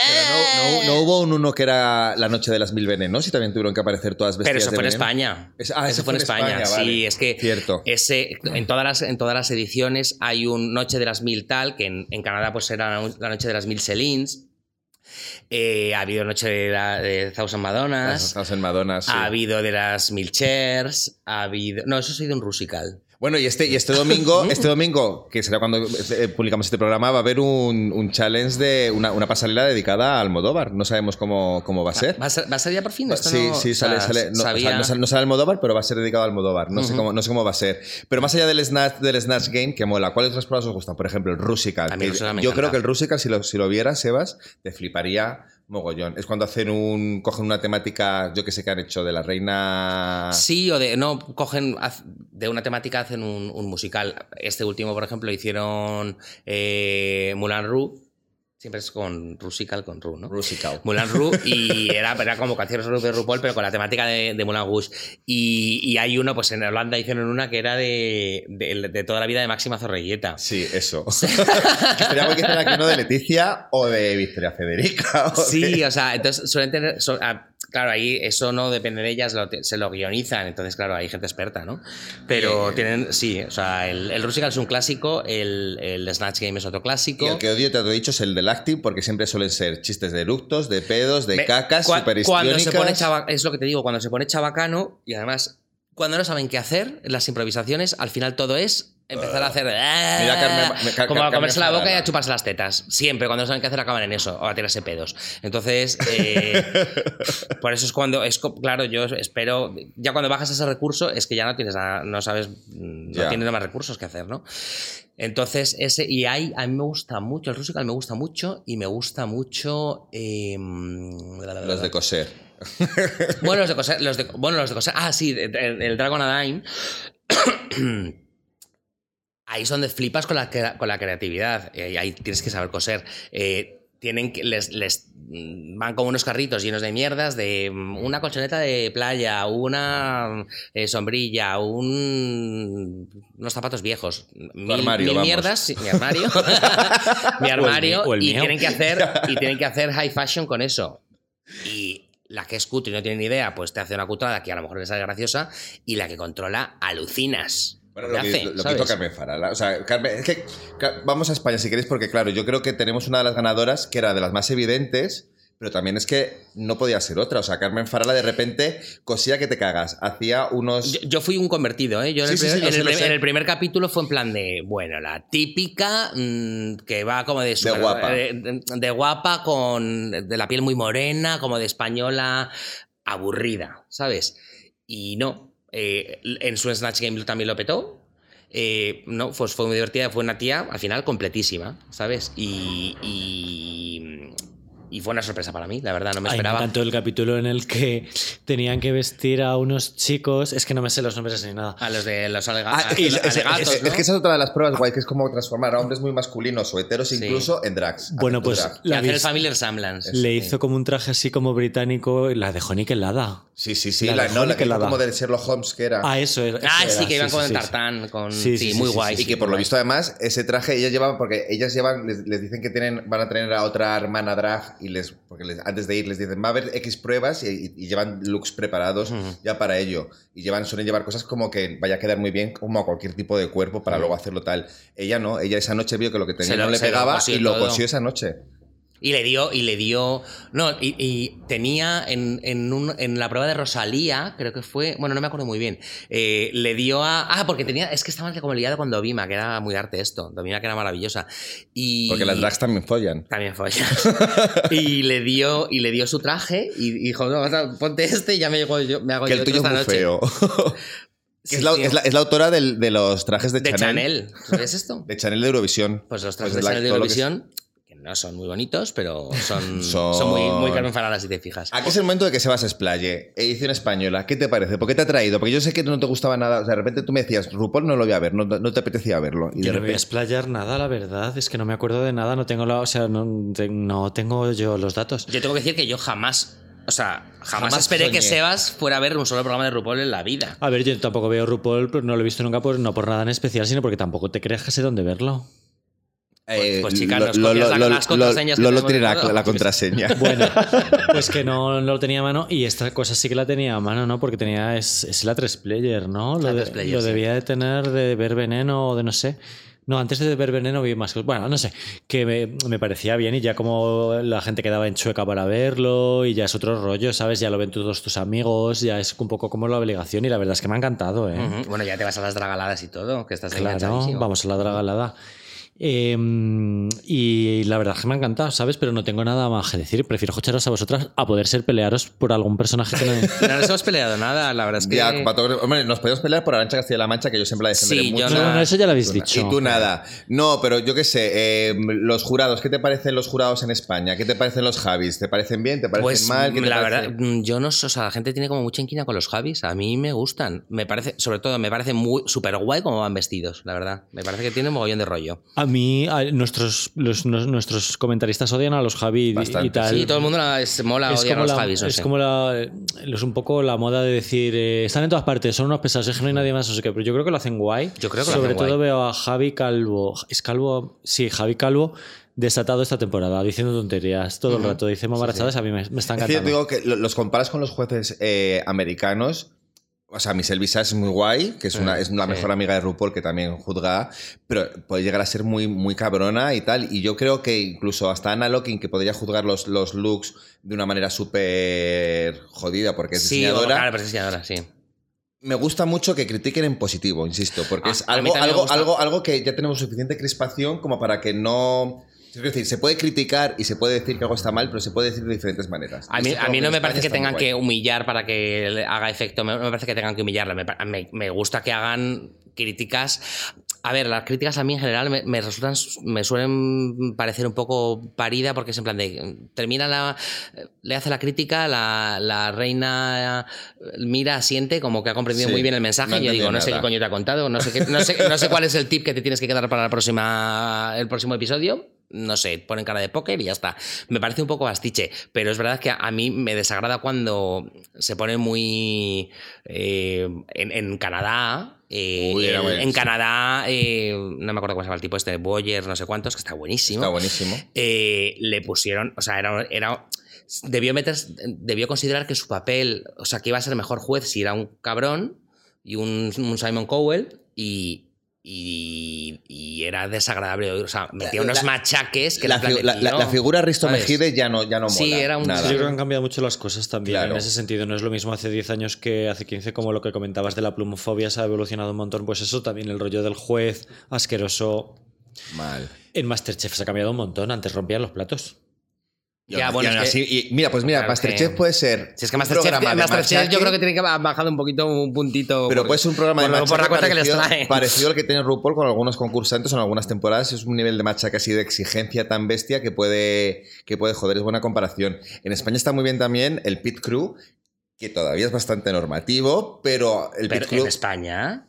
Pero no, no- no hubo un uno que era La Noche de las Mil Venenos y también tuvieron que aparecer todas vestidas Pero eso de fue en? España. Es- ah, eso fue en España. vale. Sí, es que Cierto. ese en todas las en todas las ediciones hay un Noche de las Mil tal que en, en Canadá pues era la Noche de las Mil Celines. Eh, ha habido Noche de, la, de Thousand en Madonna, sí. Ha habido de las Mil Chairs. Ha habido. No, eso ha sido un Rusical. Bueno, y este, y este domingo, [LAUGHS] este domingo, que será cuando eh, publicamos este programa, va a haber un, un challenge de una, una pasarela dedicada a Almodóvar. No sabemos cómo, cómo va a ser. ¿Va a, ser, va a ser ya por fin? Esto Sí, no- sí, sale, sale. No, o sea, no sale, no sale Almodóvar, pero va a ser dedicado a Almodóvar. No, sé cómo, no sé cómo va a ser. Pero más allá del Snatch, del Snatch Game, que mola, ¿cuáles otras pruebas os gustan? Por ejemplo, el Rusical. Yo encanta. creo que el Rusical, si lo, si lo vieras, Sebas, te fliparía mogollón. Es cuando hacen un. cogen una temática, yo que sé que han hecho, de la reina. Sí, o de. No, cogen. De una temática hacen un, musical. Este último, por ejemplo, hicieron eh, Moulin. Siempre es con Rusical, con Ru, ¿no? Rusical. Mulan Ru y [LAUGHS] era, era como canciones de RuPaul, pero con la temática de, de Mulan Rouge. Y, y hay uno, pues en Holanda hicieron una que era de, de, de toda la vida de Máxima Zorrilleta. Sí, eso. Guay que hiciera aquí uno de Leticia o de Victoria Federica. o Sí, o sea, entonces suelen tener. son- claro, ahí eso no depende de ellas, lo- se lo guionizan, entonces, claro, hay gente experta, ¿no? Pero tienen, sí, o sea, el, el Rusical es un clásico, el, el Snatch Game es otro Y clásico. el que odio, te lo he dicho, es el del acting, porque siempre suelen ser chistes de eructos, de pedos, de cacas, cua- super Cuando se pone chava- es lo que te digo, cuando se pone chabacano y además, cuando no saben qué hacer, las improvisaciones, al final todo es empezar a hacer. Mira, Carmen- me- Car- como a comerse la boca y a chuparse las tetas. Siempre, cuando no saben qué hacer, acaban en eso, o a tirarse pedos. Entonces, [LAUGHS] eh, por eso es cuando. Es, claro, yo espero. Ya cuando bajas ese recurso, es que ya no tienes nada- no sabes. No Ya. tienes más recursos que hacer, ¿no? Entonces, ese. Y hay, a mí me gusta mucho, el Rusical me gusta mucho y me gusta mucho. eh, Los de coser. bueno, los de coser, los de, bueno, los de coser. Ah, sí, el, el Dragon Adime. Ahí es donde flipas con la, con la creatividad. Eh, ahí tienes que saber coser. Eh, tienen que, les, les mm, van como unos carritos llenos de mierdas, de mm, una colchoneta de playa, una eh, sombrilla, un, unos zapatos viejos, mil, armario, mil mierdas, mi armario, [LAUGHS] mi armario, o el y mío. tienen que hacer y [LAUGHS] tienen que hacer high fashion con eso. Y la que es cutre y no tiene ni idea, pues te hace una cutrada que a lo mejor le sale graciosa, y la que controla, alucinas. Bueno, Lo lo, que que, hace, lo que ¿sabes? hizo Carmen Farala. O sea, Carmen, es que ca- vamos a España si queréis, porque claro, yo creo que tenemos una de las ganadoras que era de las más evidentes, pero también es que no podía ser otra. O sea, Carmen Farala de repente cosía que te cagas. Hacía unos. Yo, yo fui un convertido, ¿eh? Yo en, Sí, el primer, sí, lo sé, en el primer- sé. en el primer capítulo fue en plan de, bueno, la típica mm, que va como de, super- guapa. eh, De, de guapa, con de la piel muy morena, como de española aburrida, ¿sabes? Y no, eh, en su Snatch Game también lo petó. Eh, no, pues fue muy divertida, fue una tía al final completísima, ¿sabes? Y, y, y fue una sorpresa para mí, la verdad, no me Ay, me esperaba. encantó el capítulo en el que tenían que vestir a unos chicos. Es que no me sé los nombres ni nada. A los de los alega- Ah, es, es- alegatos, es- ¿no? es que esa es otra de las pruebas guay, que es como transformar a hombres muy masculinos o heteros Sí. incluso en drags. Bueno, pues drag. Y la hacer el Family Resemblance. le Sí. hizo como un traje así como británico y la dejó niquelada. Sí, sí, sí. la La, no, la que como del Sherlock Holmes que era. Ah, eso era. Ah, sí, que iban con sí, el sí. tartán, con... Sí, Sí, sí, muy sí, guay. sí, Y que por lo visto además ese traje ellas llevan porque ellas llevan les, les dicen que tienen van a tener a otra hermana drag y les porque les- antes de ir les dicen va a haber X pruebas y, y llevan looks preparados ya para ello y llevan suelen llevar cosas como que vaya a quedar muy bien como a cualquier tipo de cuerpo para luego hacerlo tal. Ella no ella esa noche vio que lo que tenía lo- no le lo pegaba y lo todo. cosió esa noche Y le dio, y le dio. No, y, y tenía en, en, un- en la prueba de Rosalía, creo que fue. Bueno, no me acuerdo muy bien. eh, le dio a. Ah, porque tenía. Es que estaba como liado con Dovima, que era muy arte esto. Dovima, que era maravillosa. Y, porque las drags también follan También folla. y le dio y le dio su traje y dijo, no, ponte este y ya me, hago yo, me hago que yo el tuyo es muy noche. feo [LAUGHS] Sí, es, la, es la- es la autora del- de los trajes de, De Chanel. ¿Sabes esto? de Chanel de Eurovisión Pues los Pues trajes es la- de Chanel de Eurovisión, no son muy bonitos, pero son, Son- [LAUGHS] son... muy, muy Carmen Farala si te fijas. Aquí es el momento de que Sebas explaye. Edición española, ¿qué te parece? ¿Por qué te ha traído? Porque yo sé que no te gustaba nada. O sea, de repente tú me decías, RuPaul no lo voy a ver, no, no te apetecía verlo. Y Yo de no voy a explayar nada, la verdad. Es que no me acuerdo de nada. No tengo la, o sea, no, te- no tengo yo los datos. Yo tengo que decir que yo jamás, o sea, jamás, Jamás esperé que soñé. Sebas fuera a ver un solo programa de RuPaul en la vida. A ver, yo tampoco veo RuPaul, pero no lo he visto nunca por, no por nada en especial, sino porque tampoco te creas que sé dónde verlo. Eh, pues, chica, nos Lo- copias lo- la- lo- las contraseñas que Lolo tiene de la, la contraseña. [LAUGHS] Bueno, [LAUGHS] pues que no, no lo tenía a mano y esta cosa sí que la tenía a mano, ¿no? Porque tenía, es, es la 3 player, ¿no? La Lo, de- 3 player, lo sí. debía de tener de ver veneno o de no sé. No, antes de ver veneno vi más cosas. Bueno, no sé, que me, me parecía bien y ya como la gente quedaba en chueca para verlo y ya es otro rollo, ¿sabes? Ya lo ven todos tus amigos, ya es un poco como la obligación y la verdad es que me ha encantado, ¿eh? Bueno, ya te vas a las dragaladas y todo, que estás Claro, vamos a la dragalada. Eh, y la verdad es que me ha encantado, ¿sabes? Pero no tengo nada más que decir. Prefiero escucharos a vosotras a poder ser pelearos por algún personaje que no. [LAUGHS] No nos hemos peleado nada, la verdad es que... Ya, para todo- hombre, nos podemos pelear por Arancha Castilla-La Mancha, que yo siempre la defenderé Sí, yo mucho. No, no, eso ya lo habéis Tú dicho. Y tú nada. No, pero yo qué sé, eh, los jurados, ¿qué te parecen los jurados en España? ¿Qué te parecen los Javis? ¿Te parecen bien? ¿Te parecen Pues mal? ¿Qué te la parece? verdad, mm, yo no sé, o sea, la gente tiene como mucha inquina con los Javis. A mí me gustan. Me parece, sobre todo, me parece muy súper guay cómo van vestidos, la verdad. Me parece que tienen mogollón de rollo. A A mí, a- nuestros, los- nos- nuestros comentaristas odian a los Javi y- y Bastante, tal. Sí, todo el mundo la, es, mola es odiar a como, los la, Javis. no es sé. como la, es un poco la moda de decir eh, están en todas partes, son unos pesados, es que no hay nadie más, no sé qué, pero yo creo que lo hacen guay. Yo creo que lo Sobre hacen todo guay. veo a Javi Calvo, es Calvo, sí, Javi Calvo desatado esta temporada, diciendo tonterías todo el rato, dice mamarachadas, a mí me, me está Es que yo encantando. digo que lo- los comparas con los jueces eh, americanos. O sea, Michelle Visage es muy guay, que es, una, es la sí. mejor amiga de RuPaul que también juzga, pero puede llegar a ser muy, muy cabrona y tal. Y yo creo que incluso hasta Anna Locking, que podría juzgar los, los looks de una manera súper jodida porque es Sí, diseñadora, claro, pero es diseñadora, sí. me gusta mucho que critiquen en positivo, insisto, porque Ah, es algo, algo, algo, algo que ya tenemos suficiente crispación como para que no... Es decir, se puede criticar y se puede decir que algo está mal, pero se puede decir de diferentes maneras. A mí, Esto a mí no me parece que tengan que humillar para que haga efecto. No me parece que tengan que humillarla. Me, me- me gusta que hagan críticas. A ver, las críticas a mí en general me, me resultan, me suelen parecer un poco parida porque es en plan de termina la, le hace la crítica, la, la reina mira, siente como que ha comprendido Sí, muy bien el mensaje no y yo digo, entendió no sé qué nada. coño te ha contado, no sé, qué- no, sé, no sé cuál es el tip que te tienes que quedar para la próxima, el próximo episodio. No sé, ponen cara de póker y ya está. Me parece un poco bastiche, pero es verdad que a mí me desagrada cuando se pone muy. eh, en, en Canadá. eh, Uy, en. Canadá, eh, no me acuerdo cómo se llama el tipo este, Boyer, no sé cuántos, que está buenísimo. Está buenísimo. Le pusieron, o sea, era, era debió meter, debió considerar que su papel, o sea, que iba a ser mejor juez si era un cabrón y un, un Simon Cowell y, y, y era desagradable, o sea, metía unos la- machaques que La, fi- figura Risto ¿sabes? Mejide ya no, ya no mola. Sí, era un- nada. Yo creo que han cambiado mucho las cosas también Claro. en ese sentido. No es lo mismo hace 10 años que hace 15, como lo que comentabas de la plumofobia se ha evolucionado un montón. Pues eso también, el rollo del juez asqueroso. Mal. En Masterchef se ha cambiado un montón. Antes rompían los platos. Ya, bueno, y aún es que- así- y mira, pues mira, Claro Masterchef que- puede ser. Si es que Masterchef, Masterchef yo creo que tiene que ha bajado un poquito, un puntito. Pero por- puede ser un programa de por, por la machaque cuenta que les parecido, al que tiene RuPaul con algunos [LAUGHS] concursantes en algunas temporadas. Es un nivel de machaque así de exigencia tan bestia que puede, que puede joder. Es buena comparación. En España está muy bien también el Pit Crew, que todavía es bastante normativo, pero el Pero Pit Crew en España.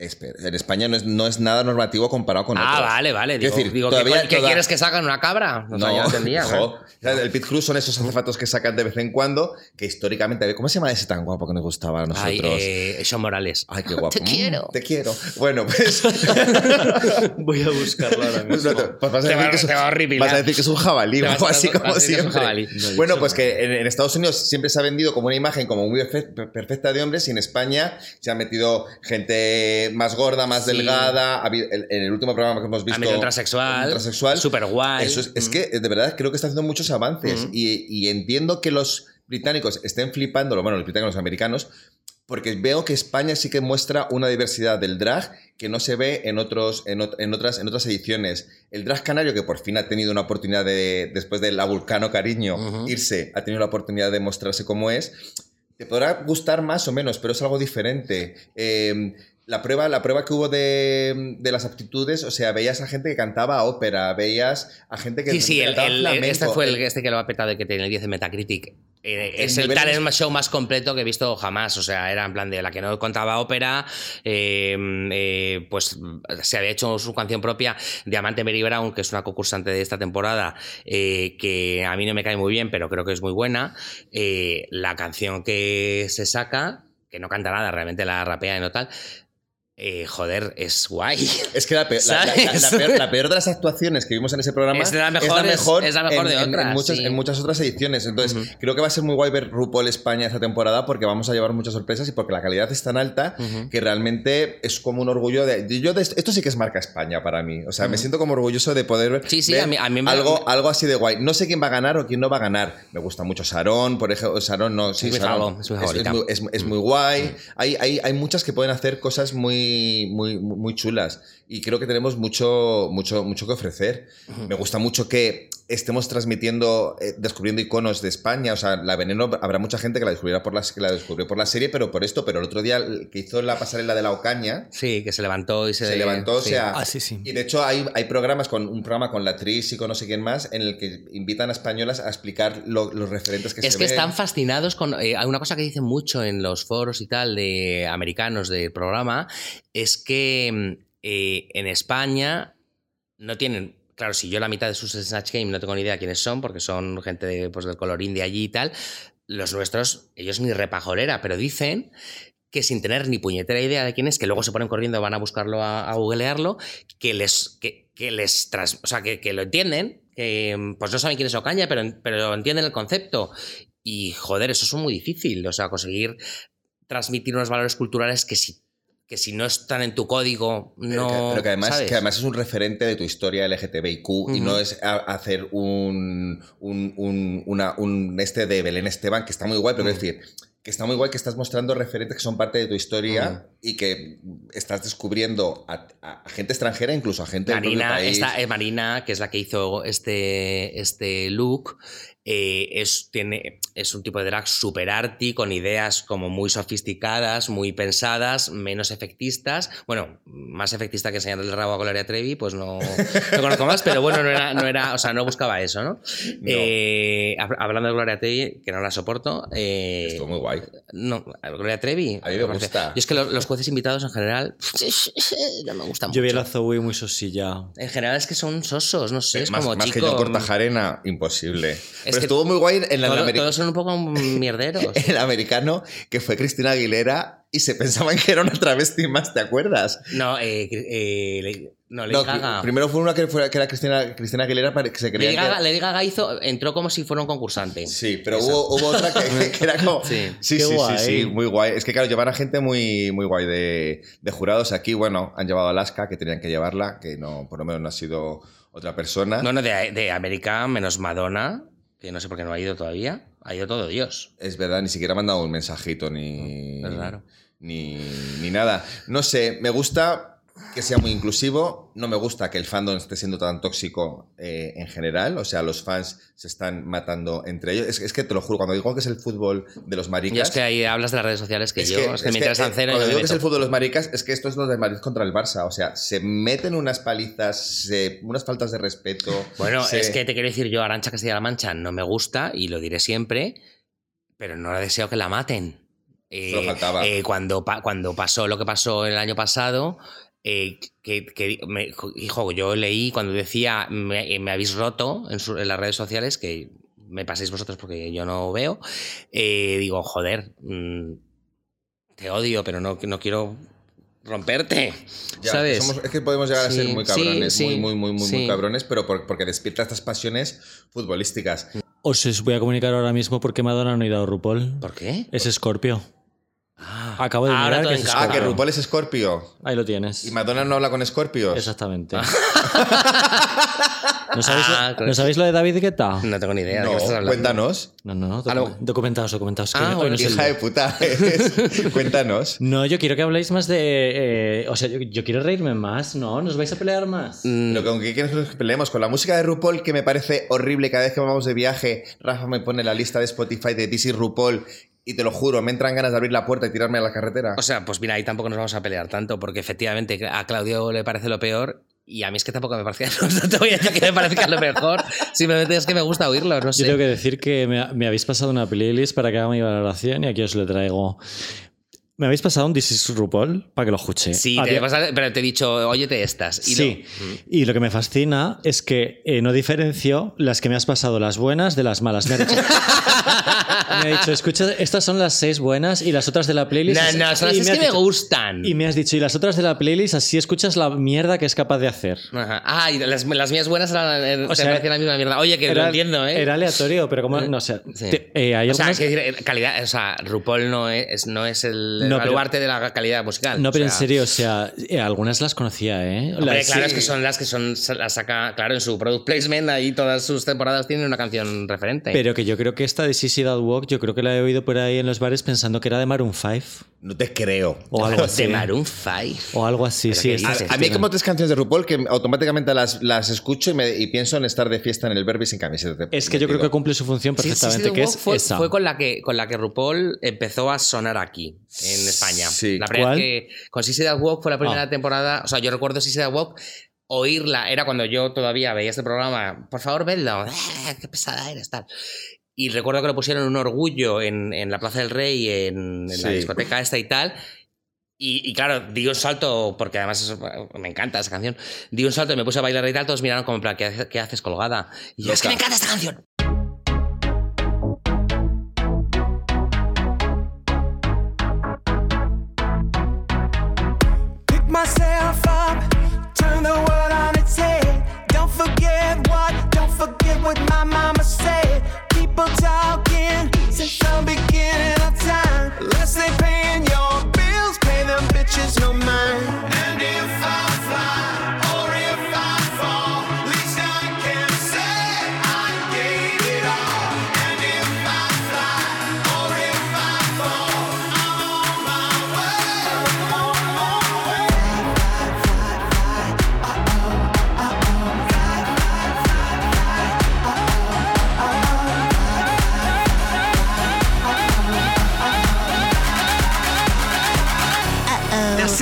En España no es, no es nada normativo comparado con Ah, otros. vale, vale. Digo, decir, digo, ¿qué, todavía- ¿qué toda- quieres que salgan una cabra? O sea, No, ya entendía. ¿no? El Pit Crew son esos azafatos que sacan de vez en cuando, que históricamente. ¿Cómo se llama ese tan guapo que nos gustaba a nosotros? Ay, eh, Sean Morales. Ay, qué guapo. Te Mm, quiero. te quiero. Bueno, pues. [LAUGHS] Voy a buscarlo ahora [LAUGHS] pues vas, a Te va- que te vas a decir que es un jabalí, vas así vas como siempre. jabalí. No, bueno, pues que en, en Estados Unidos siempre se ha vendido como una imagen como muy perfe- perfecta de hombres y en España se ha metido gente más gorda, más Sí. delgada. En, el último programa que hemos visto. Un transexual. transexual. Súper guay. Eso es, es que, de verdad, creo que está haciendo muchos avances. Mm. y, y entiendo que los británicos estén flipando, bueno, los británicos, los americanos, porque veo que España sí que muestra una diversidad del drag que no se ve en, otros, en, ot- en otras, en otras ediciones. El drag canario, que por fin ha tenido una oportunidad de, después de la Vulcano Cariño, irse, ha tenido la oportunidad de mostrarse como es. Te podrá gustar más o menos, pero es algo diferente. Eh, la prueba, la prueba que hubo de, de las aptitudes, o sea, veías a gente que cantaba ópera, veías a gente que Sí, sí, el, el- flamenco. este fue el este que lo ha petado y que tiene el 10 en Metacritic. Eh, El es el talent es- show más completo que he visto jamás. O sea, era en plan de la que no contaba ópera, eh, eh, pues se había hecho su canción propia. Diamante Mary Brown, que es una concursante de esta temporada, eh, que a mí no me cae muy bien, pero creo que es muy buena. La canción que se saca, que no canta nada, realmente la rapea y no tal. Eh, joder, es guay. Es que la peor, la- la- la- la ¿Sabes? peor- la peor de las actuaciones que vimos en ese programa Es la mejor, es- es la mejor en, de en- en otras, muchas, sí. en muchas otras ediciones. Entonces, creo que va a ser muy guay ver RuPaul España esta temporada porque vamos a llevar muchas sorpresas y porque la calidad es tan alta que realmente es como un orgullo de. Yo de esto, esto sí que es marca España para mí. O sea, me siento como orgulloso de poder ver Sí, sí, ver a mí- a mí me- algo, algo así de guay. No sé quién va a ganar o quién no va a ganar. Me gusta mucho Sarón, por ejemplo. Sarón no, sí, Es mi favor, es muy, es- es muy guay. Hay, hay, hay muchas que pueden hacer cosas muy, muy, muy chulas. Y creo que tenemos mucho, mucho, mucho que ofrecer. Me gusta mucho que estemos transmitiendo, eh, descubriendo iconos de España. O sea, la Veneno, habrá mucha gente que la descubrirá por la, que la descubrió por la serie, pero por esto. Pero el otro día que hizo la pasarela de la Ocaña, Sí, que se levantó y se, se levantó, o sea... Ah, sí, sí. Y de hecho hay, hay programas con un programa con la actriz y con no sé quién más en el que invitan a españolas a explicar lo- los referentes que Es se que ven. están fascinados con. eh, hay una cosa que dicen mucho en los foros y tal de americanos del programa: es que mm, eh, en España no tienen. Claro, si yo la mitad de sus Snatch Game no tengo ni idea quiénes son, porque son gente de, pues, del colorín de allí y tal, los nuestros, ellos ni repajolera, pero dicen que sin tener ni puñetera idea de quién es, que luego se ponen corriendo, van a buscarlo, a, googlearlo, que les, que, que les tras- o sea, que, que lo entienden, que pues no saben quién es Ocaña, pero, pero entienden el concepto. Y joder, eso es muy difícil, o sea, conseguir transmitir unos valores culturales que si, que si no están en tu código, Pero no. que, pero que además, ¿sabes? que además es un referente de tu historia LGTBIQ y Ujú. no es a- hacer un, un, un- una- un este de Belén Esteban, que está muy guay, pero quiero decir, que está muy guay que estás mostrando referentes que son parte de tu historia y que estás descubriendo a, gente extranjera, incluso a gente del Marina, país. esta, eh, Marina, que es la que hizo este, este look, eh, es, tiene, es un tipo de drag super arty, con ideas como muy sofisticadas, muy pensadas, menos efectistas. Bueno, más efectista que enseñar el rabo a Gloria Trevi, pues no, no conozco más, pero bueno, no era, no era, o sea, no buscaba eso, ¿no? Eh, hab- hablando de Gloria Trevi, que no la soporto. eh, Estuvo muy guay. no, Gloria Trevi. A mí me parece- gusta. Y es que lo- los jueces invitados en general [LAUGHS] no me gustan Yo vi mucho. la Zoe muy sosilla. En general es que son sosos, no sé, es más, como más chico. que yo Cortajarena, imposible. Que estuvo muy guay en la todo- todos son un poco mierderos. [LAUGHS] el americano, que fue Cristina Aguilera y se pensaban que era una travesti más, ¿te acuerdas? No, eh, eh, no, Lady No, Gaga. primero fue una que, fue, que era Cristina, Cristina Aguilera que se creía Lady que- Gaga, Lady Gaga hizo, entró como si fuera un concursante. Sí, pero hubo, hubo otra que, que era como. [LAUGHS] Sí. sí, sí, sí, muy guay. Es que, claro, llevan a gente muy, muy guay de, de jurados. Aquí, bueno, han llevado a Alaska, que tenían que llevarla, que no, por lo menos no ha sido otra persona. No, no, de, de América menos Madonna, que no sé por qué no ha ido todavía. Ha ido todo Dios. Es verdad, ni siquiera me han dado un mensajito ni. Es raro. Ni, ni nada. No sé, me gusta que sea muy inclusivo. No me gusta que el fandom esté siendo tan tóxico eh, en general. O sea, los fans se están matando entre ellos. Es, es que te lo juro, cuando digo que es el fútbol de los maricas. Yo es que ahí hablas de las redes sociales que yo, es que me interesan eh, cero. Cuando digo que es el fútbol de los maricas, es que esto es lo de Madrid contra el Barça. O sea, se meten unas palizas, se- unas faltas de respeto. Bueno, se- es que te quiero decir yo, Arancha Castilla-La Mancha no me gusta y lo diré siempre, pero no deseo que la maten. Eh, eh, cuando, pa- cuando pasó lo que pasó el año pasado, eh, que, que me- hijo, yo leí cuando decía me, me habéis roto en, su- en las redes sociales, que me paséis vosotros porque yo no veo, eh, digo, joder, mm, te odio, pero no, no quiero romperte, Ya, ¿sabes? somos- es que podemos llegar a ser muy cabrones, sí, muy, muy, muy, muy, cabrones, pero por- porque despierta estas pasiones futbolísticas. Os os voy a comunicar ahora mismo porque Madonna no ha ido a RuPaul. ¿Por qué? Es Scorpio. Ah, Acabo de ahora mirar todo que es encaja. Ah, que Scorpio. RuPaul es Scorpio. Ahí lo tienes. Y Madonna no habla con Scorpios. Exactamente. [LAUGHS] ¿No, sabéis Ah, lo, claro. ¿No sabéis lo de David Guetta? No tengo ni idea de qué estás hablando. cuéntanos. No, no, no. Ah, no. docu- Documentaos, documentaos. que Ah, hoy no bueno, es el Hija día. de puta. eres. [LAUGHS] cuéntanos. No, yo quiero que habléis más de. eh, o sea, yo, yo quiero reírme más, ¿no? ¿Nos vais a pelear más? Mm, Lo que con que quieres que nos peleemos con la música de RuPaul, que me parece horrible. Cada vez que vamos de viaje, Rafa me pone la lista de Spotify de This is RuPaul. Y te lo juro, me entran ganas de abrir la puerta y tirarme a la carretera. O sea, pues mira, ahí tampoco nos vamos a pelear tanto, porque efectivamente a Claudio le parece lo peor. Y a mí es que tampoco me parece. [LAUGHS] No te voy a decir que me parezca lo mejor. Simplemente es que me gusta oírlo, no Yo sé. tengo que decir que me, me habéis pasado una playlist para que haga mi valoración y aquí os le traigo. Me habéis pasado un This is RuPaul para que lo escuche. Sí, te Había- pasa- pero te he dicho, óyete estas. Y Sí, no. y lo que me fascina es que eh, no diferencio las que me has pasado, las buenas, de las malas. Me ha dicho, [LAUGHS] me ha dicho, escucha, estas son las seis buenas y las otras de la playlist. No, no, son las que me dicho- gustan. Y me has dicho, y las otras de la playlist, así escuchas la mierda que es capaz de hacer. Ajá. Ah, y las, las mías buenas eran, eh, O sea, la misma mierda. Oye, que lo entiendo, ¿eh? Era aleatorio, pero como. No sé. Sí. te- eh, hay o sea, algunas- decir, calidad, o sea, RuPaul no es, no es el, No, pero- baluarte de la calidad musical. no, o pero en serio, o sea, eh, algunas las conocía, ¿eh? Hombre, Las- claro, sí. es que son las que son las saca, claro, en su product placement, ahí todas sus temporadas tienen una canción referente. Pero que yo creo que esta de Sissy That Walk, yo creo que la he oído por ahí en los bares pensando que era de Maroon 5 No te creo. o algo [LAUGHS] así. de Maroon 5. O algo así, ¿Pero sí. es- dices? A mí hay como tres canciones de RuPaul que automáticamente las, las escucho y, me- y pienso en estar de fiesta en el Verbi sin camiseta. Es que yo creo que cumple su función Sí, sí, perfectamente, sí, que es fue, esa. fue con la que con la que RuPaul empezó a sonar aquí en España. Sí. La primera ¿Cuál? vez que con Sissy That Walk fue la primera Ah. temporada, o sea, yo recuerdo Sissy That Walk oírla, era cuando yo todavía veía este programa, por favor, vedlo, [LAUGHS] ¡Ah, qué pesada eres, tal. Y recuerdo que lo pusieron un orgullo en, en la Plaza del Rey, en, en la discoteca esta y tal. Y, y claro, di un salto, porque además eso- me encanta esa canción. Di un salto y me puse a bailar y tal, todos miraron como en plan, ¿qué, qué haces colgada? Y yo, es que me encanta esta canción.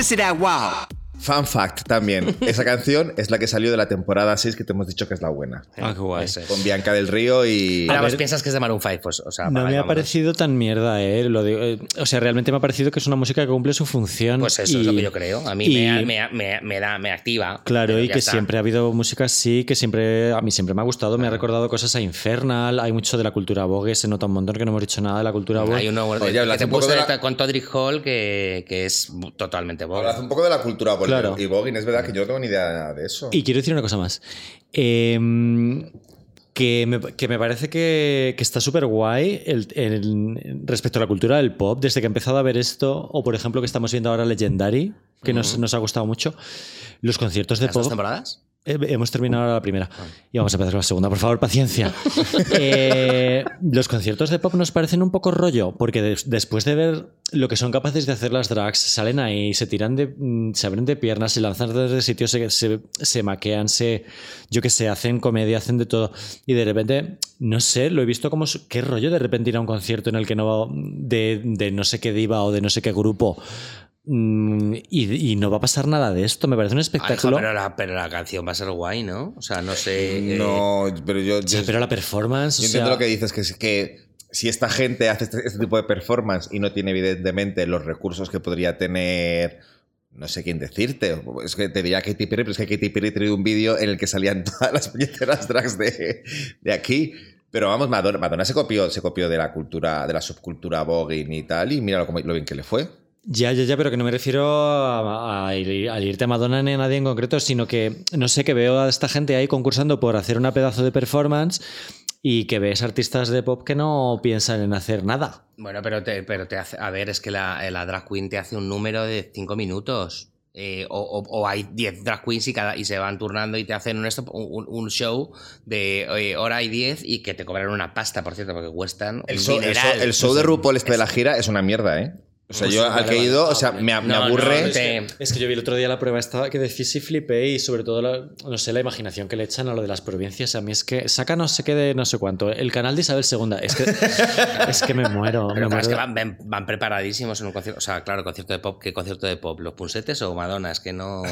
Now, sissy that wow. Fun fact también. [LAUGHS] Esa canción es la que salió de la temporada 6 que te hemos dicho que es la buena. Ah, qué guay. Con Bianca del Río y. Ahora, vos piensas que es de Maroon 5, pues, o sea, No me ha vámonos. parecido tan mierda, ¿eh? Lo digo, eh, o sea, realmente me ha parecido que es una música que cumple su función. Pues eso es lo que yo creo. A mí y- me, me- me- me da, me activa. Claro, y que está. siempre ha habido música así, que siempre a mí siempre me ha gustado, me ha recordado cosas a Infernal, hay mucho de la cultura Vogue, se nota un montón que no hemos dicho nada de la cultura Vogue. Hay uno Oye, que te un poco de la- con Todrick Hall que, que es totalmente Vogue. Hablas un poco de la cultura Vogue Claro. Y Voguing. Es verdad que yo no tengo ni idea de eso. Y quiero decir una cosa más. Eh, que, me, que me parece que, que está súper guay el, el- respecto a la cultura del pop, desde que he empezado a ver esto, o por ejemplo que estamos viendo ahora Legendary, que nos, nos ha gustado mucho, los conciertos de ¿Las dos pop... temporadas? Eh, Hemos terminado ahora la primera. Y vamos a empezar con la segunda. Por favor, paciencia. [LAUGHS] Eh, los conciertos de pop nos parecen un poco rollo, porque des- después de ver lo que son capaces de hacer las drags, salen ahí, se tiran de. mm, se abren de piernas, se lanzan desde sitios, se, se, se maquean, se. Yo qué sé, hacen comedia, hacen de todo. Y de repente, no sé, lo he visto como. ¿Qué rollo de repente ir a un concierto en el que no va. de, de no sé qué diva o de no sé qué grupo? Mm, Y, y no va a pasar nada de esto. Me parece un espectáculo. pero, la, pero la canción va a ser guay, ¿no? O sea, no sé. eh, No, pero yo. Sí, yo- pero la performance. Yo o entiendo sea, lo que dices, que es que si esta gente hace este, este tipo de performance y no tiene evidentemente los recursos que podría tener, no sé quién decirte, es que te diría Katy Perry, pero es que Katy Perry traído un vídeo en el que salían [LAUGHS] todas las puñeteras drags de, de aquí. Pero vamos, Madonna, Madonna se copió, se copió de la cultura, de la subcultura voguing y tal, y mira lo bien que le fue. Ya, ya, ya, pero que no me refiero a, a ir- irte a Madonna ni a nadie en concreto, sino que no sé, que veo a esta gente ahí concursando por hacer una pedazo de performance y que ves artistas de pop que no piensan en hacer nada. Bueno, pero te, pero te hace. A ver, es que la, la drag queen te hace un número de 5 minutos. Eh, o, o- o hay 10 drag queens y, cada, y se van turnando y te hacen un, esto- un, un show de eh, hora y 10 y que te cobran una pasta, por cierto, porque cuestan El un show, el show- el show de RuPaul este de la gira es una mierda, ¿eh? O sea, Pues yo al que he vale. ido, o sea, me, me No, no, aburre. Es que yo vi el otro día la prueba esta que decís y flipé y sobre todo, la- no sé, la imaginación que le echan a lo de las provincias. A mí es que saca no sé qué de no sé cuánto. El canal de Isabel II. Es que, [LAUGHS] es que me muero. Pero me claro, es que van, van- van preparadísimos en un concierto. O sea, claro, concierto de pop. ¿Qué concierto de pop? ¿Los Punsetes o Madonna? Es que no.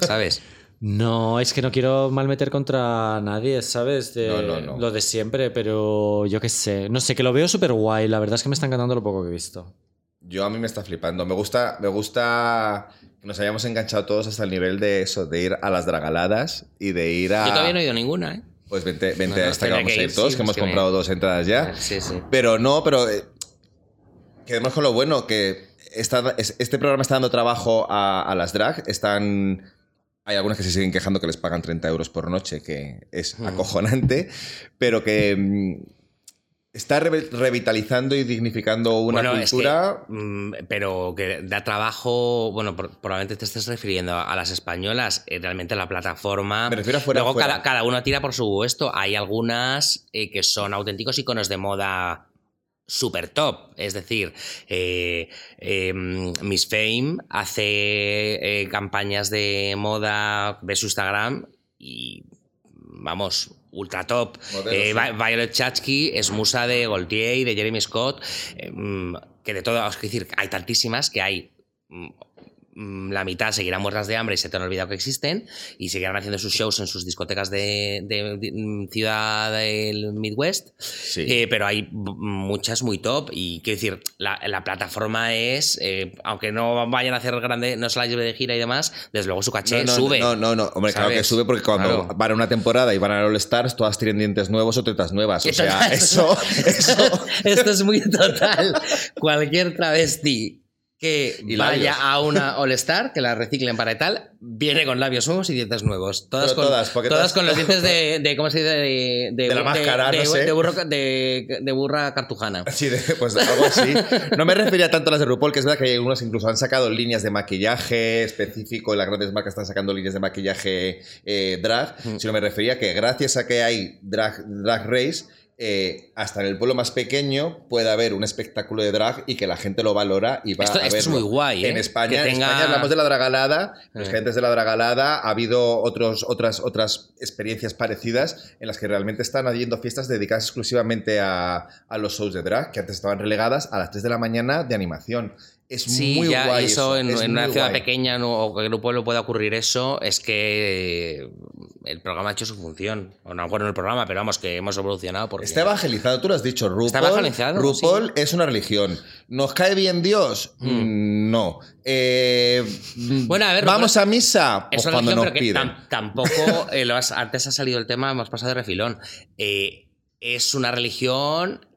¿Sabes? [LAUGHS] No, es que no quiero malmeter contra nadie, ¿sabes? De- No, no, no. Lo de siempre, pero yo qué sé. No sé, que lo veo súper guay. La verdad es que me está encantando lo poco que he visto. Yo a mí me está flipando. Me gusta, me gusta que nos hayamos enganchado todos hasta el nivel de eso, de ir a las dragaladas y de ir a. Yo todavía no he ido a ninguna, ¿eh? Pues vente, vente No, no, a esta que vamos que a ir, todos, sí, que hemos que me- comprado dos entradas ya. Sí, sí. Pero no, pero. eh, quedemos con lo bueno, que este programa está dando trabajo a, a las drag. Están. Hay algunas que se siguen quejando que les pagan 30 euros por noche, que es Mm. acojonante, pero que. Está re- revitalizando y dignificando una Bueno, es cultura. que, mm, pero que da trabajo. Bueno, probablemente te estés refiriendo a, a las españolas. eh, realmente la plataforma. Me refiero a fuera, Luego fuera. Cada, cada uno tira por su esto. Hay algunas eh, que son auténticos iconos de moda super top. Es decir, eh, eh, Miss Fame hace eh, campañas de moda, ve su Instagram y vamos, ultra top. Eh, Violet Chachki es musa de Gaultier y de Jeremy Scott, eh, mm, que de todo, es decir, hay tantísimas que hay mm, la mitad seguirán muertas de hambre y se te han olvidado que existen y seguirán haciendo sus shows en sus discotecas de, de- de- mm, ciudad del Midwest. Sí. Eh, pero hay muchas muy top y quiero decir, la, la plataforma es, eh, aunque no vayan a hacer grande, no se la lleve de gira y demás, desde luego su caché no, no, sube. No, no, no. Hombre, claro que ¿sabes? sube porque cuando Claro. van a una temporada y van a All Stars, todas tienen dientes nuevos o tetas nuevas. O Esto- sea, [LAUGHS] eso, eso. [LAUGHS] Esto es muy total. Cualquier travesti que Y vaya labios. a una [LAUGHS] All Star, que la reciclen para y tal, viene con labios nuevos y dientes nuevos. Todas, con, todas, todas todas- con los dientes de, [LAUGHS] de- ¿cómo se dice? De, De la máscara, de, no sé. de burro- de- de burra cartujana. Sí, de- pues algo así. No me refería tanto a las de RuPaul, que es verdad que hay algunos incluso han sacado líneas de maquillaje específico, las grandes marcas están sacando líneas de maquillaje eh, drag, sino me refería que gracias a que hay drag, drag race, eh, hasta en el pueblo más pequeño puede haber un espectáculo de drag y que la gente lo valora y va Esto- a esto es verlo. muy guay, ¿eh? En España, en tenga- España hablamos de la dragalada, los Eh. antes de la dragalada ha habido otros, otras, otras experiencias parecidas en las que realmente están habiendo fiestas dedicadas exclusivamente a, a los shows de drag, que antes estaban relegadas a las 3 de la mañana de animación. Es Sí, muy ya guay eso, en, es en una ciudad guay. pequeña no- o que en un pueblo pueda ocurrir eso, es que el programa ha hecho su función. O no en el programa, pero vamos, que hemos evolucionado. Porque... Está evangelizado, tú lo has dicho, RuPaul. Está evangelizado, RuPaul es una religión. ¿Nos cae bien Dios? Mm, No. Eh, Bueno, a ver, ¿Vamos RuPaul- a misa? Pues Es una cuando religión, nos pero que tampoco, eh, has- antes ha salido el tema, hemos pasado de refilón. Eh, es una religión mm,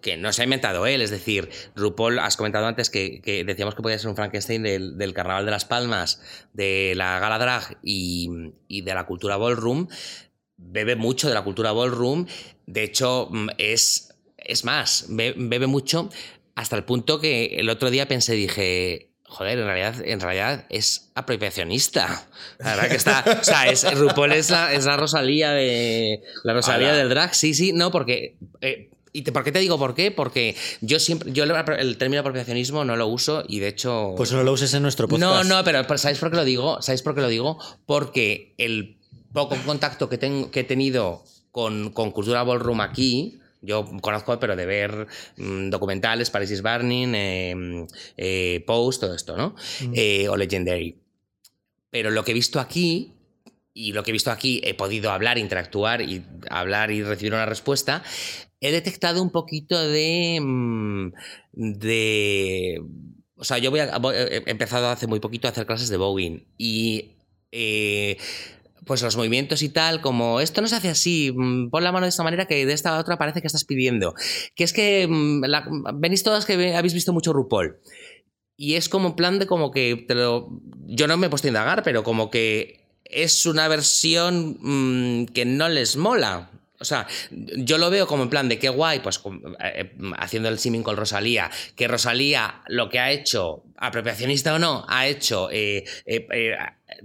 que no se ha inventado él, es decir, RuPaul, has comentado antes que, que decíamos que podía ser un Frankenstein del, del Carnaval de las Palmas, de la gala drag y, y de la cultura ballroom, bebe mucho de la cultura ballroom, de hecho mm, es, es más, be- bebe mucho hasta el punto que el otro día pensé, dije, joder, en realidad, en realidad es apropiacionista. La verdad que está, o sea, es, RuPaul es la, es la Rosalía de la Rosalía del drag, sí, sí, no, porque eh, ¿Y te- por qué te digo por qué? Porque yo siempre, yo el, término apropiacionismo no lo uso y de hecho... Pues no lo uses en nuestro podcast. No, no, pero, pero ¿sabéis por qué lo digo? ¿Sabéis por qué lo digo? Porque el poco contacto que, tengo, que he tenido con, con cultura ballroom aquí, yo conozco, pero de ver mm, documentales, Paris is Burning, eh, eh, Post, todo esto, ¿no? Eh, o Legendary. Pero lo que he visto aquí, y lo que he visto aquí, he podido hablar, interactuar y hablar y recibir una respuesta, he detectado un poquito de. mm. O sea, yo a- he empezado hace muy poquito a hacer clases de voguing y. eh, pues los movimientos y tal, como esto no se hace así, mm, pon la mano de esta manera que de esta otra parece que estás pidiendo. Que es que mm, venís todas que habéis visto mucho RuPaul. Y es como en plan de como que yo no me he puesto a indagar, pero como que es una versión que no les mola. O sea, yo lo veo como en plan de qué guay, pues eh, eh, haciendo el siming con Rosalía, que Rosalía lo que ha hecho, apropiacionista o no, ha hecho eh,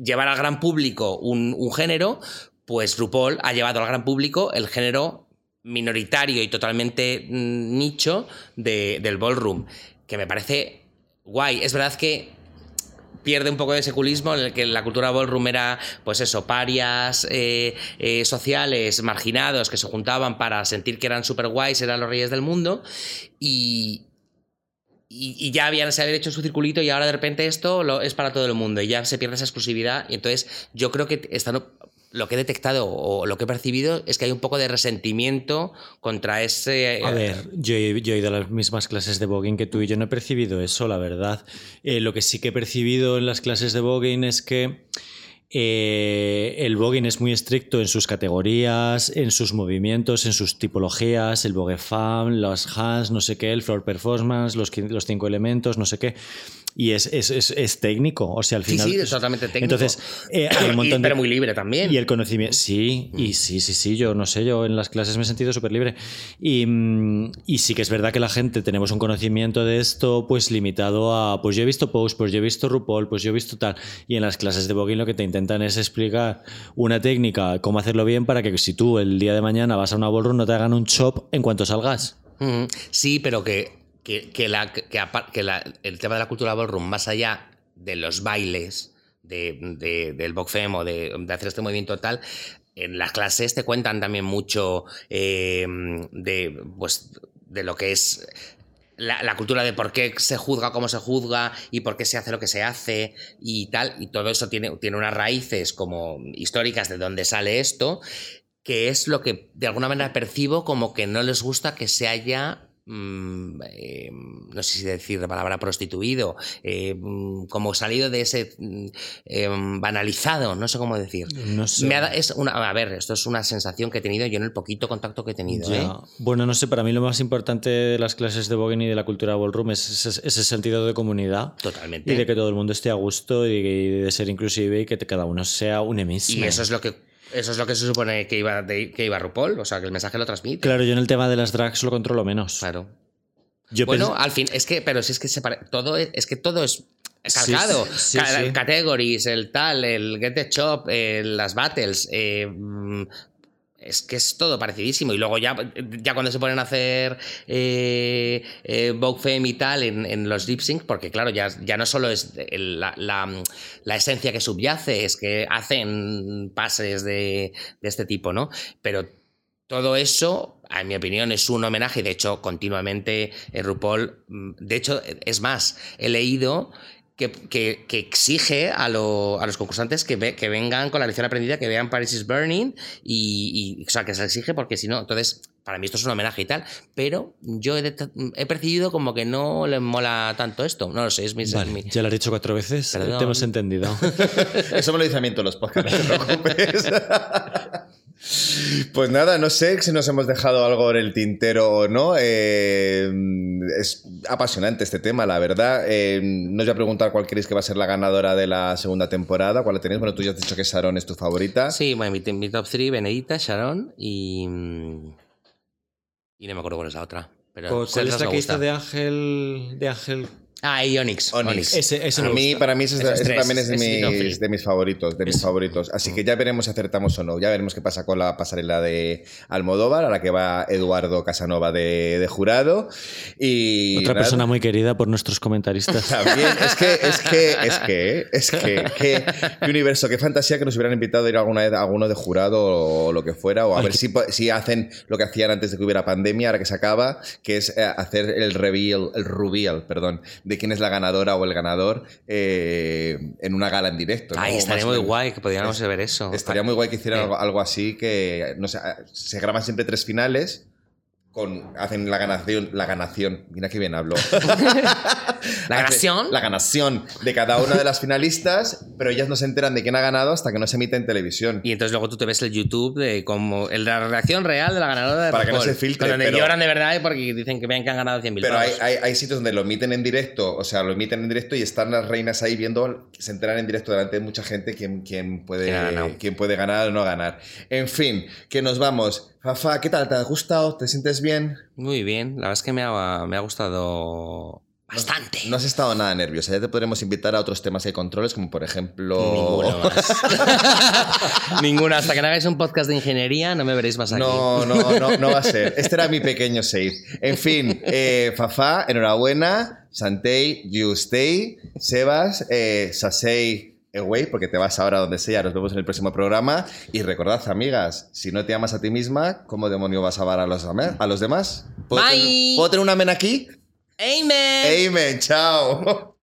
llevar al gran público un, género, pues RuPaul ha llevado al gran público el género minoritario y totalmente mm, nicho de- del ballroom, que me parece guay. Es verdad que pierde un poco de seculismo en el que la cultura ballroom era, pues eso, parias eh, eh, sociales, marginados, que se juntaban para sentir que eran super guays, eran los reyes del mundo, y, ya habían, se habían hecho su circulito y ahora de repente esto lo, es para todo el mundo y ya se pierde esa exclusividad. Y entonces yo creo que están, lo que he detectado o lo que he percibido es que hay un poco de resentimiento contra ese... A ver, yo he, yo he ido a las mismas clases de voguing que tú y yo no he percibido eso, la verdad. Eh, lo que sí que he percibido en las clases de voguing es que eh, el voguing es muy estricto en sus categorías, en sus movimientos, en sus tipologías, el vogue femme, los hands, no sé qué, el floor performance, los, los cinco elementos, no sé qué. Y es, es, es- es técnico, o sea, al Sí, final... sí, es totalmente técnico. Entonces, eh, hay un [COUGHS] Y- montón de... pero muy libre también. Y el conocimiento, sí, y sí, sí, sí, yo no sé, yo en las clases me he sentido súper libre. Y, mm, y sí que es verdad que la gente tenemos un conocimiento de esto pues limitado a, pues yo he visto Post, pues yo he visto RuPaul, pues yo he visto tal. Y en las clases de voguing lo que te intentan es explicar una técnica, cómo hacerlo bien para que si tú el día de mañana vas a una ballroom no te hagan un chop en cuanto salgas. Sí, pero que, que, el tema de la cultura ballroom, más allá de los bailes, de, de- del boxem o de, de hacer este movimiento tal, en las clases te cuentan también mucho eh, de, pues, de lo que es la, cultura de por qué se juzga como se juzga y por qué se hace lo que se hace y tal, y todo eso tiene, tiene unas raíces como históricas de dónde sale esto, que es lo que de alguna manera percibo como que no les gusta que se haya mm, eh, no sé si decir la palabra prostituido, eh, mm, como salido de ese mm, eh, banalizado, no sé cómo decir. No sé. Me ha es una, a ver, esto es una sensación que he tenido yo en el poquito contacto que he tenido. Bueno, no sé, para mí lo más importante de las clases de voguing y de la cultura ballroom es ese, ese sentido de comunidad. Totalmente. Y de que todo el mundo esté a gusto y, de ser inclusive y que cada uno sea un mismo. Y eso es lo que eso es lo que se supone que iba, de- que iba RuPaul, o sea, que el mensaje lo transmite. Claro, yo en el tema de las drags lo controlo menos. Claro. Yo Bueno, al fin, es que, pero si es que se pare- todo es, es que todo es calcado. Sí, sí, Ca- sí. Categories, el tal, el Get the Shop, eh, las battles. eh, mm, es que es todo parecidísimo. Y luego ya, ya cuando se ponen a hacer eh, eh, Vogue Femme y tal en, en los lip sync, porque claro, ya, ya no solo es la, la- esencia que subyace, es que hacen pases de, de este tipo, ¿no? Pero todo eso, en mi opinión, es un homenaje. De hecho, continuamente eh, RuPaul. mm, De hecho, es más, he leído que, que- que exige a, lo- a los concursantes que, ve- que vengan con la lección aprendida, que vean Paris is Burning. Y, y- o sea, que se exige porque si no, entonces. Para mí esto es un homenaje y tal, pero yo he, he percibido como que no les mola tanto esto. No lo sé, es mi... Vale, mi- ya lo has dicho cuatro veces, Perdón. te hemos entendido. [LAUGHS] [LAUGHS] Eso me lo dice a mí en todos los podcasts, no te preocupes. [LAUGHS] Pues nada, no sé si nos hemos dejado algo en el tintero o no. Eh, es apasionante este tema, la verdad. Eh, no os voy a preguntar cuál queréis que va a ser la ganadora de la segunda temporada. ¿Cuál la tenéis? Bueno, tú ya has dicho que Sharon es tu favorita. Sí, bueno, mi, mi top 3, Benedita, Sharon y... Y no me acuerdo cuál es la otra. Pero ¿Cuál es la que hizo de Ángel? De Ángel? Ah, y Onyx. Onyx. Onyx. Ese, ese a mí, para mí, ese, Esos ese tres, también es de, mis, de mis favoritos, de mis favoritos. Así que ya veremos si acertamos o no. Ya veremos qué pasa con la pasarela de Almodóvar, a la que va Eduardo Casanova de, de jurado. Y Otra nada. persona muy querida por nuestros comentaristas. [LAUGHS] También, es que, es que, es que, es que, qué, qué universo, qué fantasía que nos hubieran invitado a ir alguna vez a alguno de jurado o lo que fuera, o a Ay, ver que- si, si hacen lo que hacían antes de que hubiera pandemia, ahora que se acaba, que es eh, hacer el reveal, el reveal, perdón, de quién es la ganadora o el ganador eh, en una gala en directo. ¿no? Ay, O estaría muy guay que pudiéramos ver eso. Estaría muy guay que hicieran Sí. algo, algo así, que no sé, se graban siempre tres finales. Con, hacen la ganación, la ganación, mira qué bien hablo. [LAUGHS] [LAUGHS] ¿La ganación? La ganación de cada una de las finalistas, pero ellas no se enteran de quién ha ganado hasta que no se emite en televisión. Y entonces luego tú te ves el YouTube de como el- la reacción real de la ganadora de Para que no se filtre, Donde pero- lloran de verdad porque dicen que vean que han ganado 100.000 Pero hay, hay, hay sitios donde lo emiten en directo, o sea, lo emiten en directo y están las reinas ahí viendo, se enteran en directo delante de mucha gente quién, quién, puede, quién puede ganar o no ganar. En fin, que nos vamos. Fafa, ¿qué tal? ¿Te ha gustado? ¿Te sientes bien? Muy bien, la verdad es que me ha, me ha gustado bastante. No has estado nada nerviosa. Ya te podremos invitar a otros temas y controles, como por ejemplo. Ninguno [LAUGHS] más. [LAUGHS] Ninguno. Hasta que no hagáis un podcast de ingeniería, no me veréis más aquí. No, no, no, no va a ser. Este era mi pequeño save. En fin, eh, Fafá, enhorabuena. Santei, you stay. Sebas, eh, Sasei. Away, porque te vas ahora donde sea. Nos vemos en el próximo programa. Y recordad, amigas, si no te amas a ti misma, ¿cómo demonio vas a amar a los, a los demás? ¿Puedo Bye. tener- ¿Puedo tener un amén aquí? Amen. Amen, chao.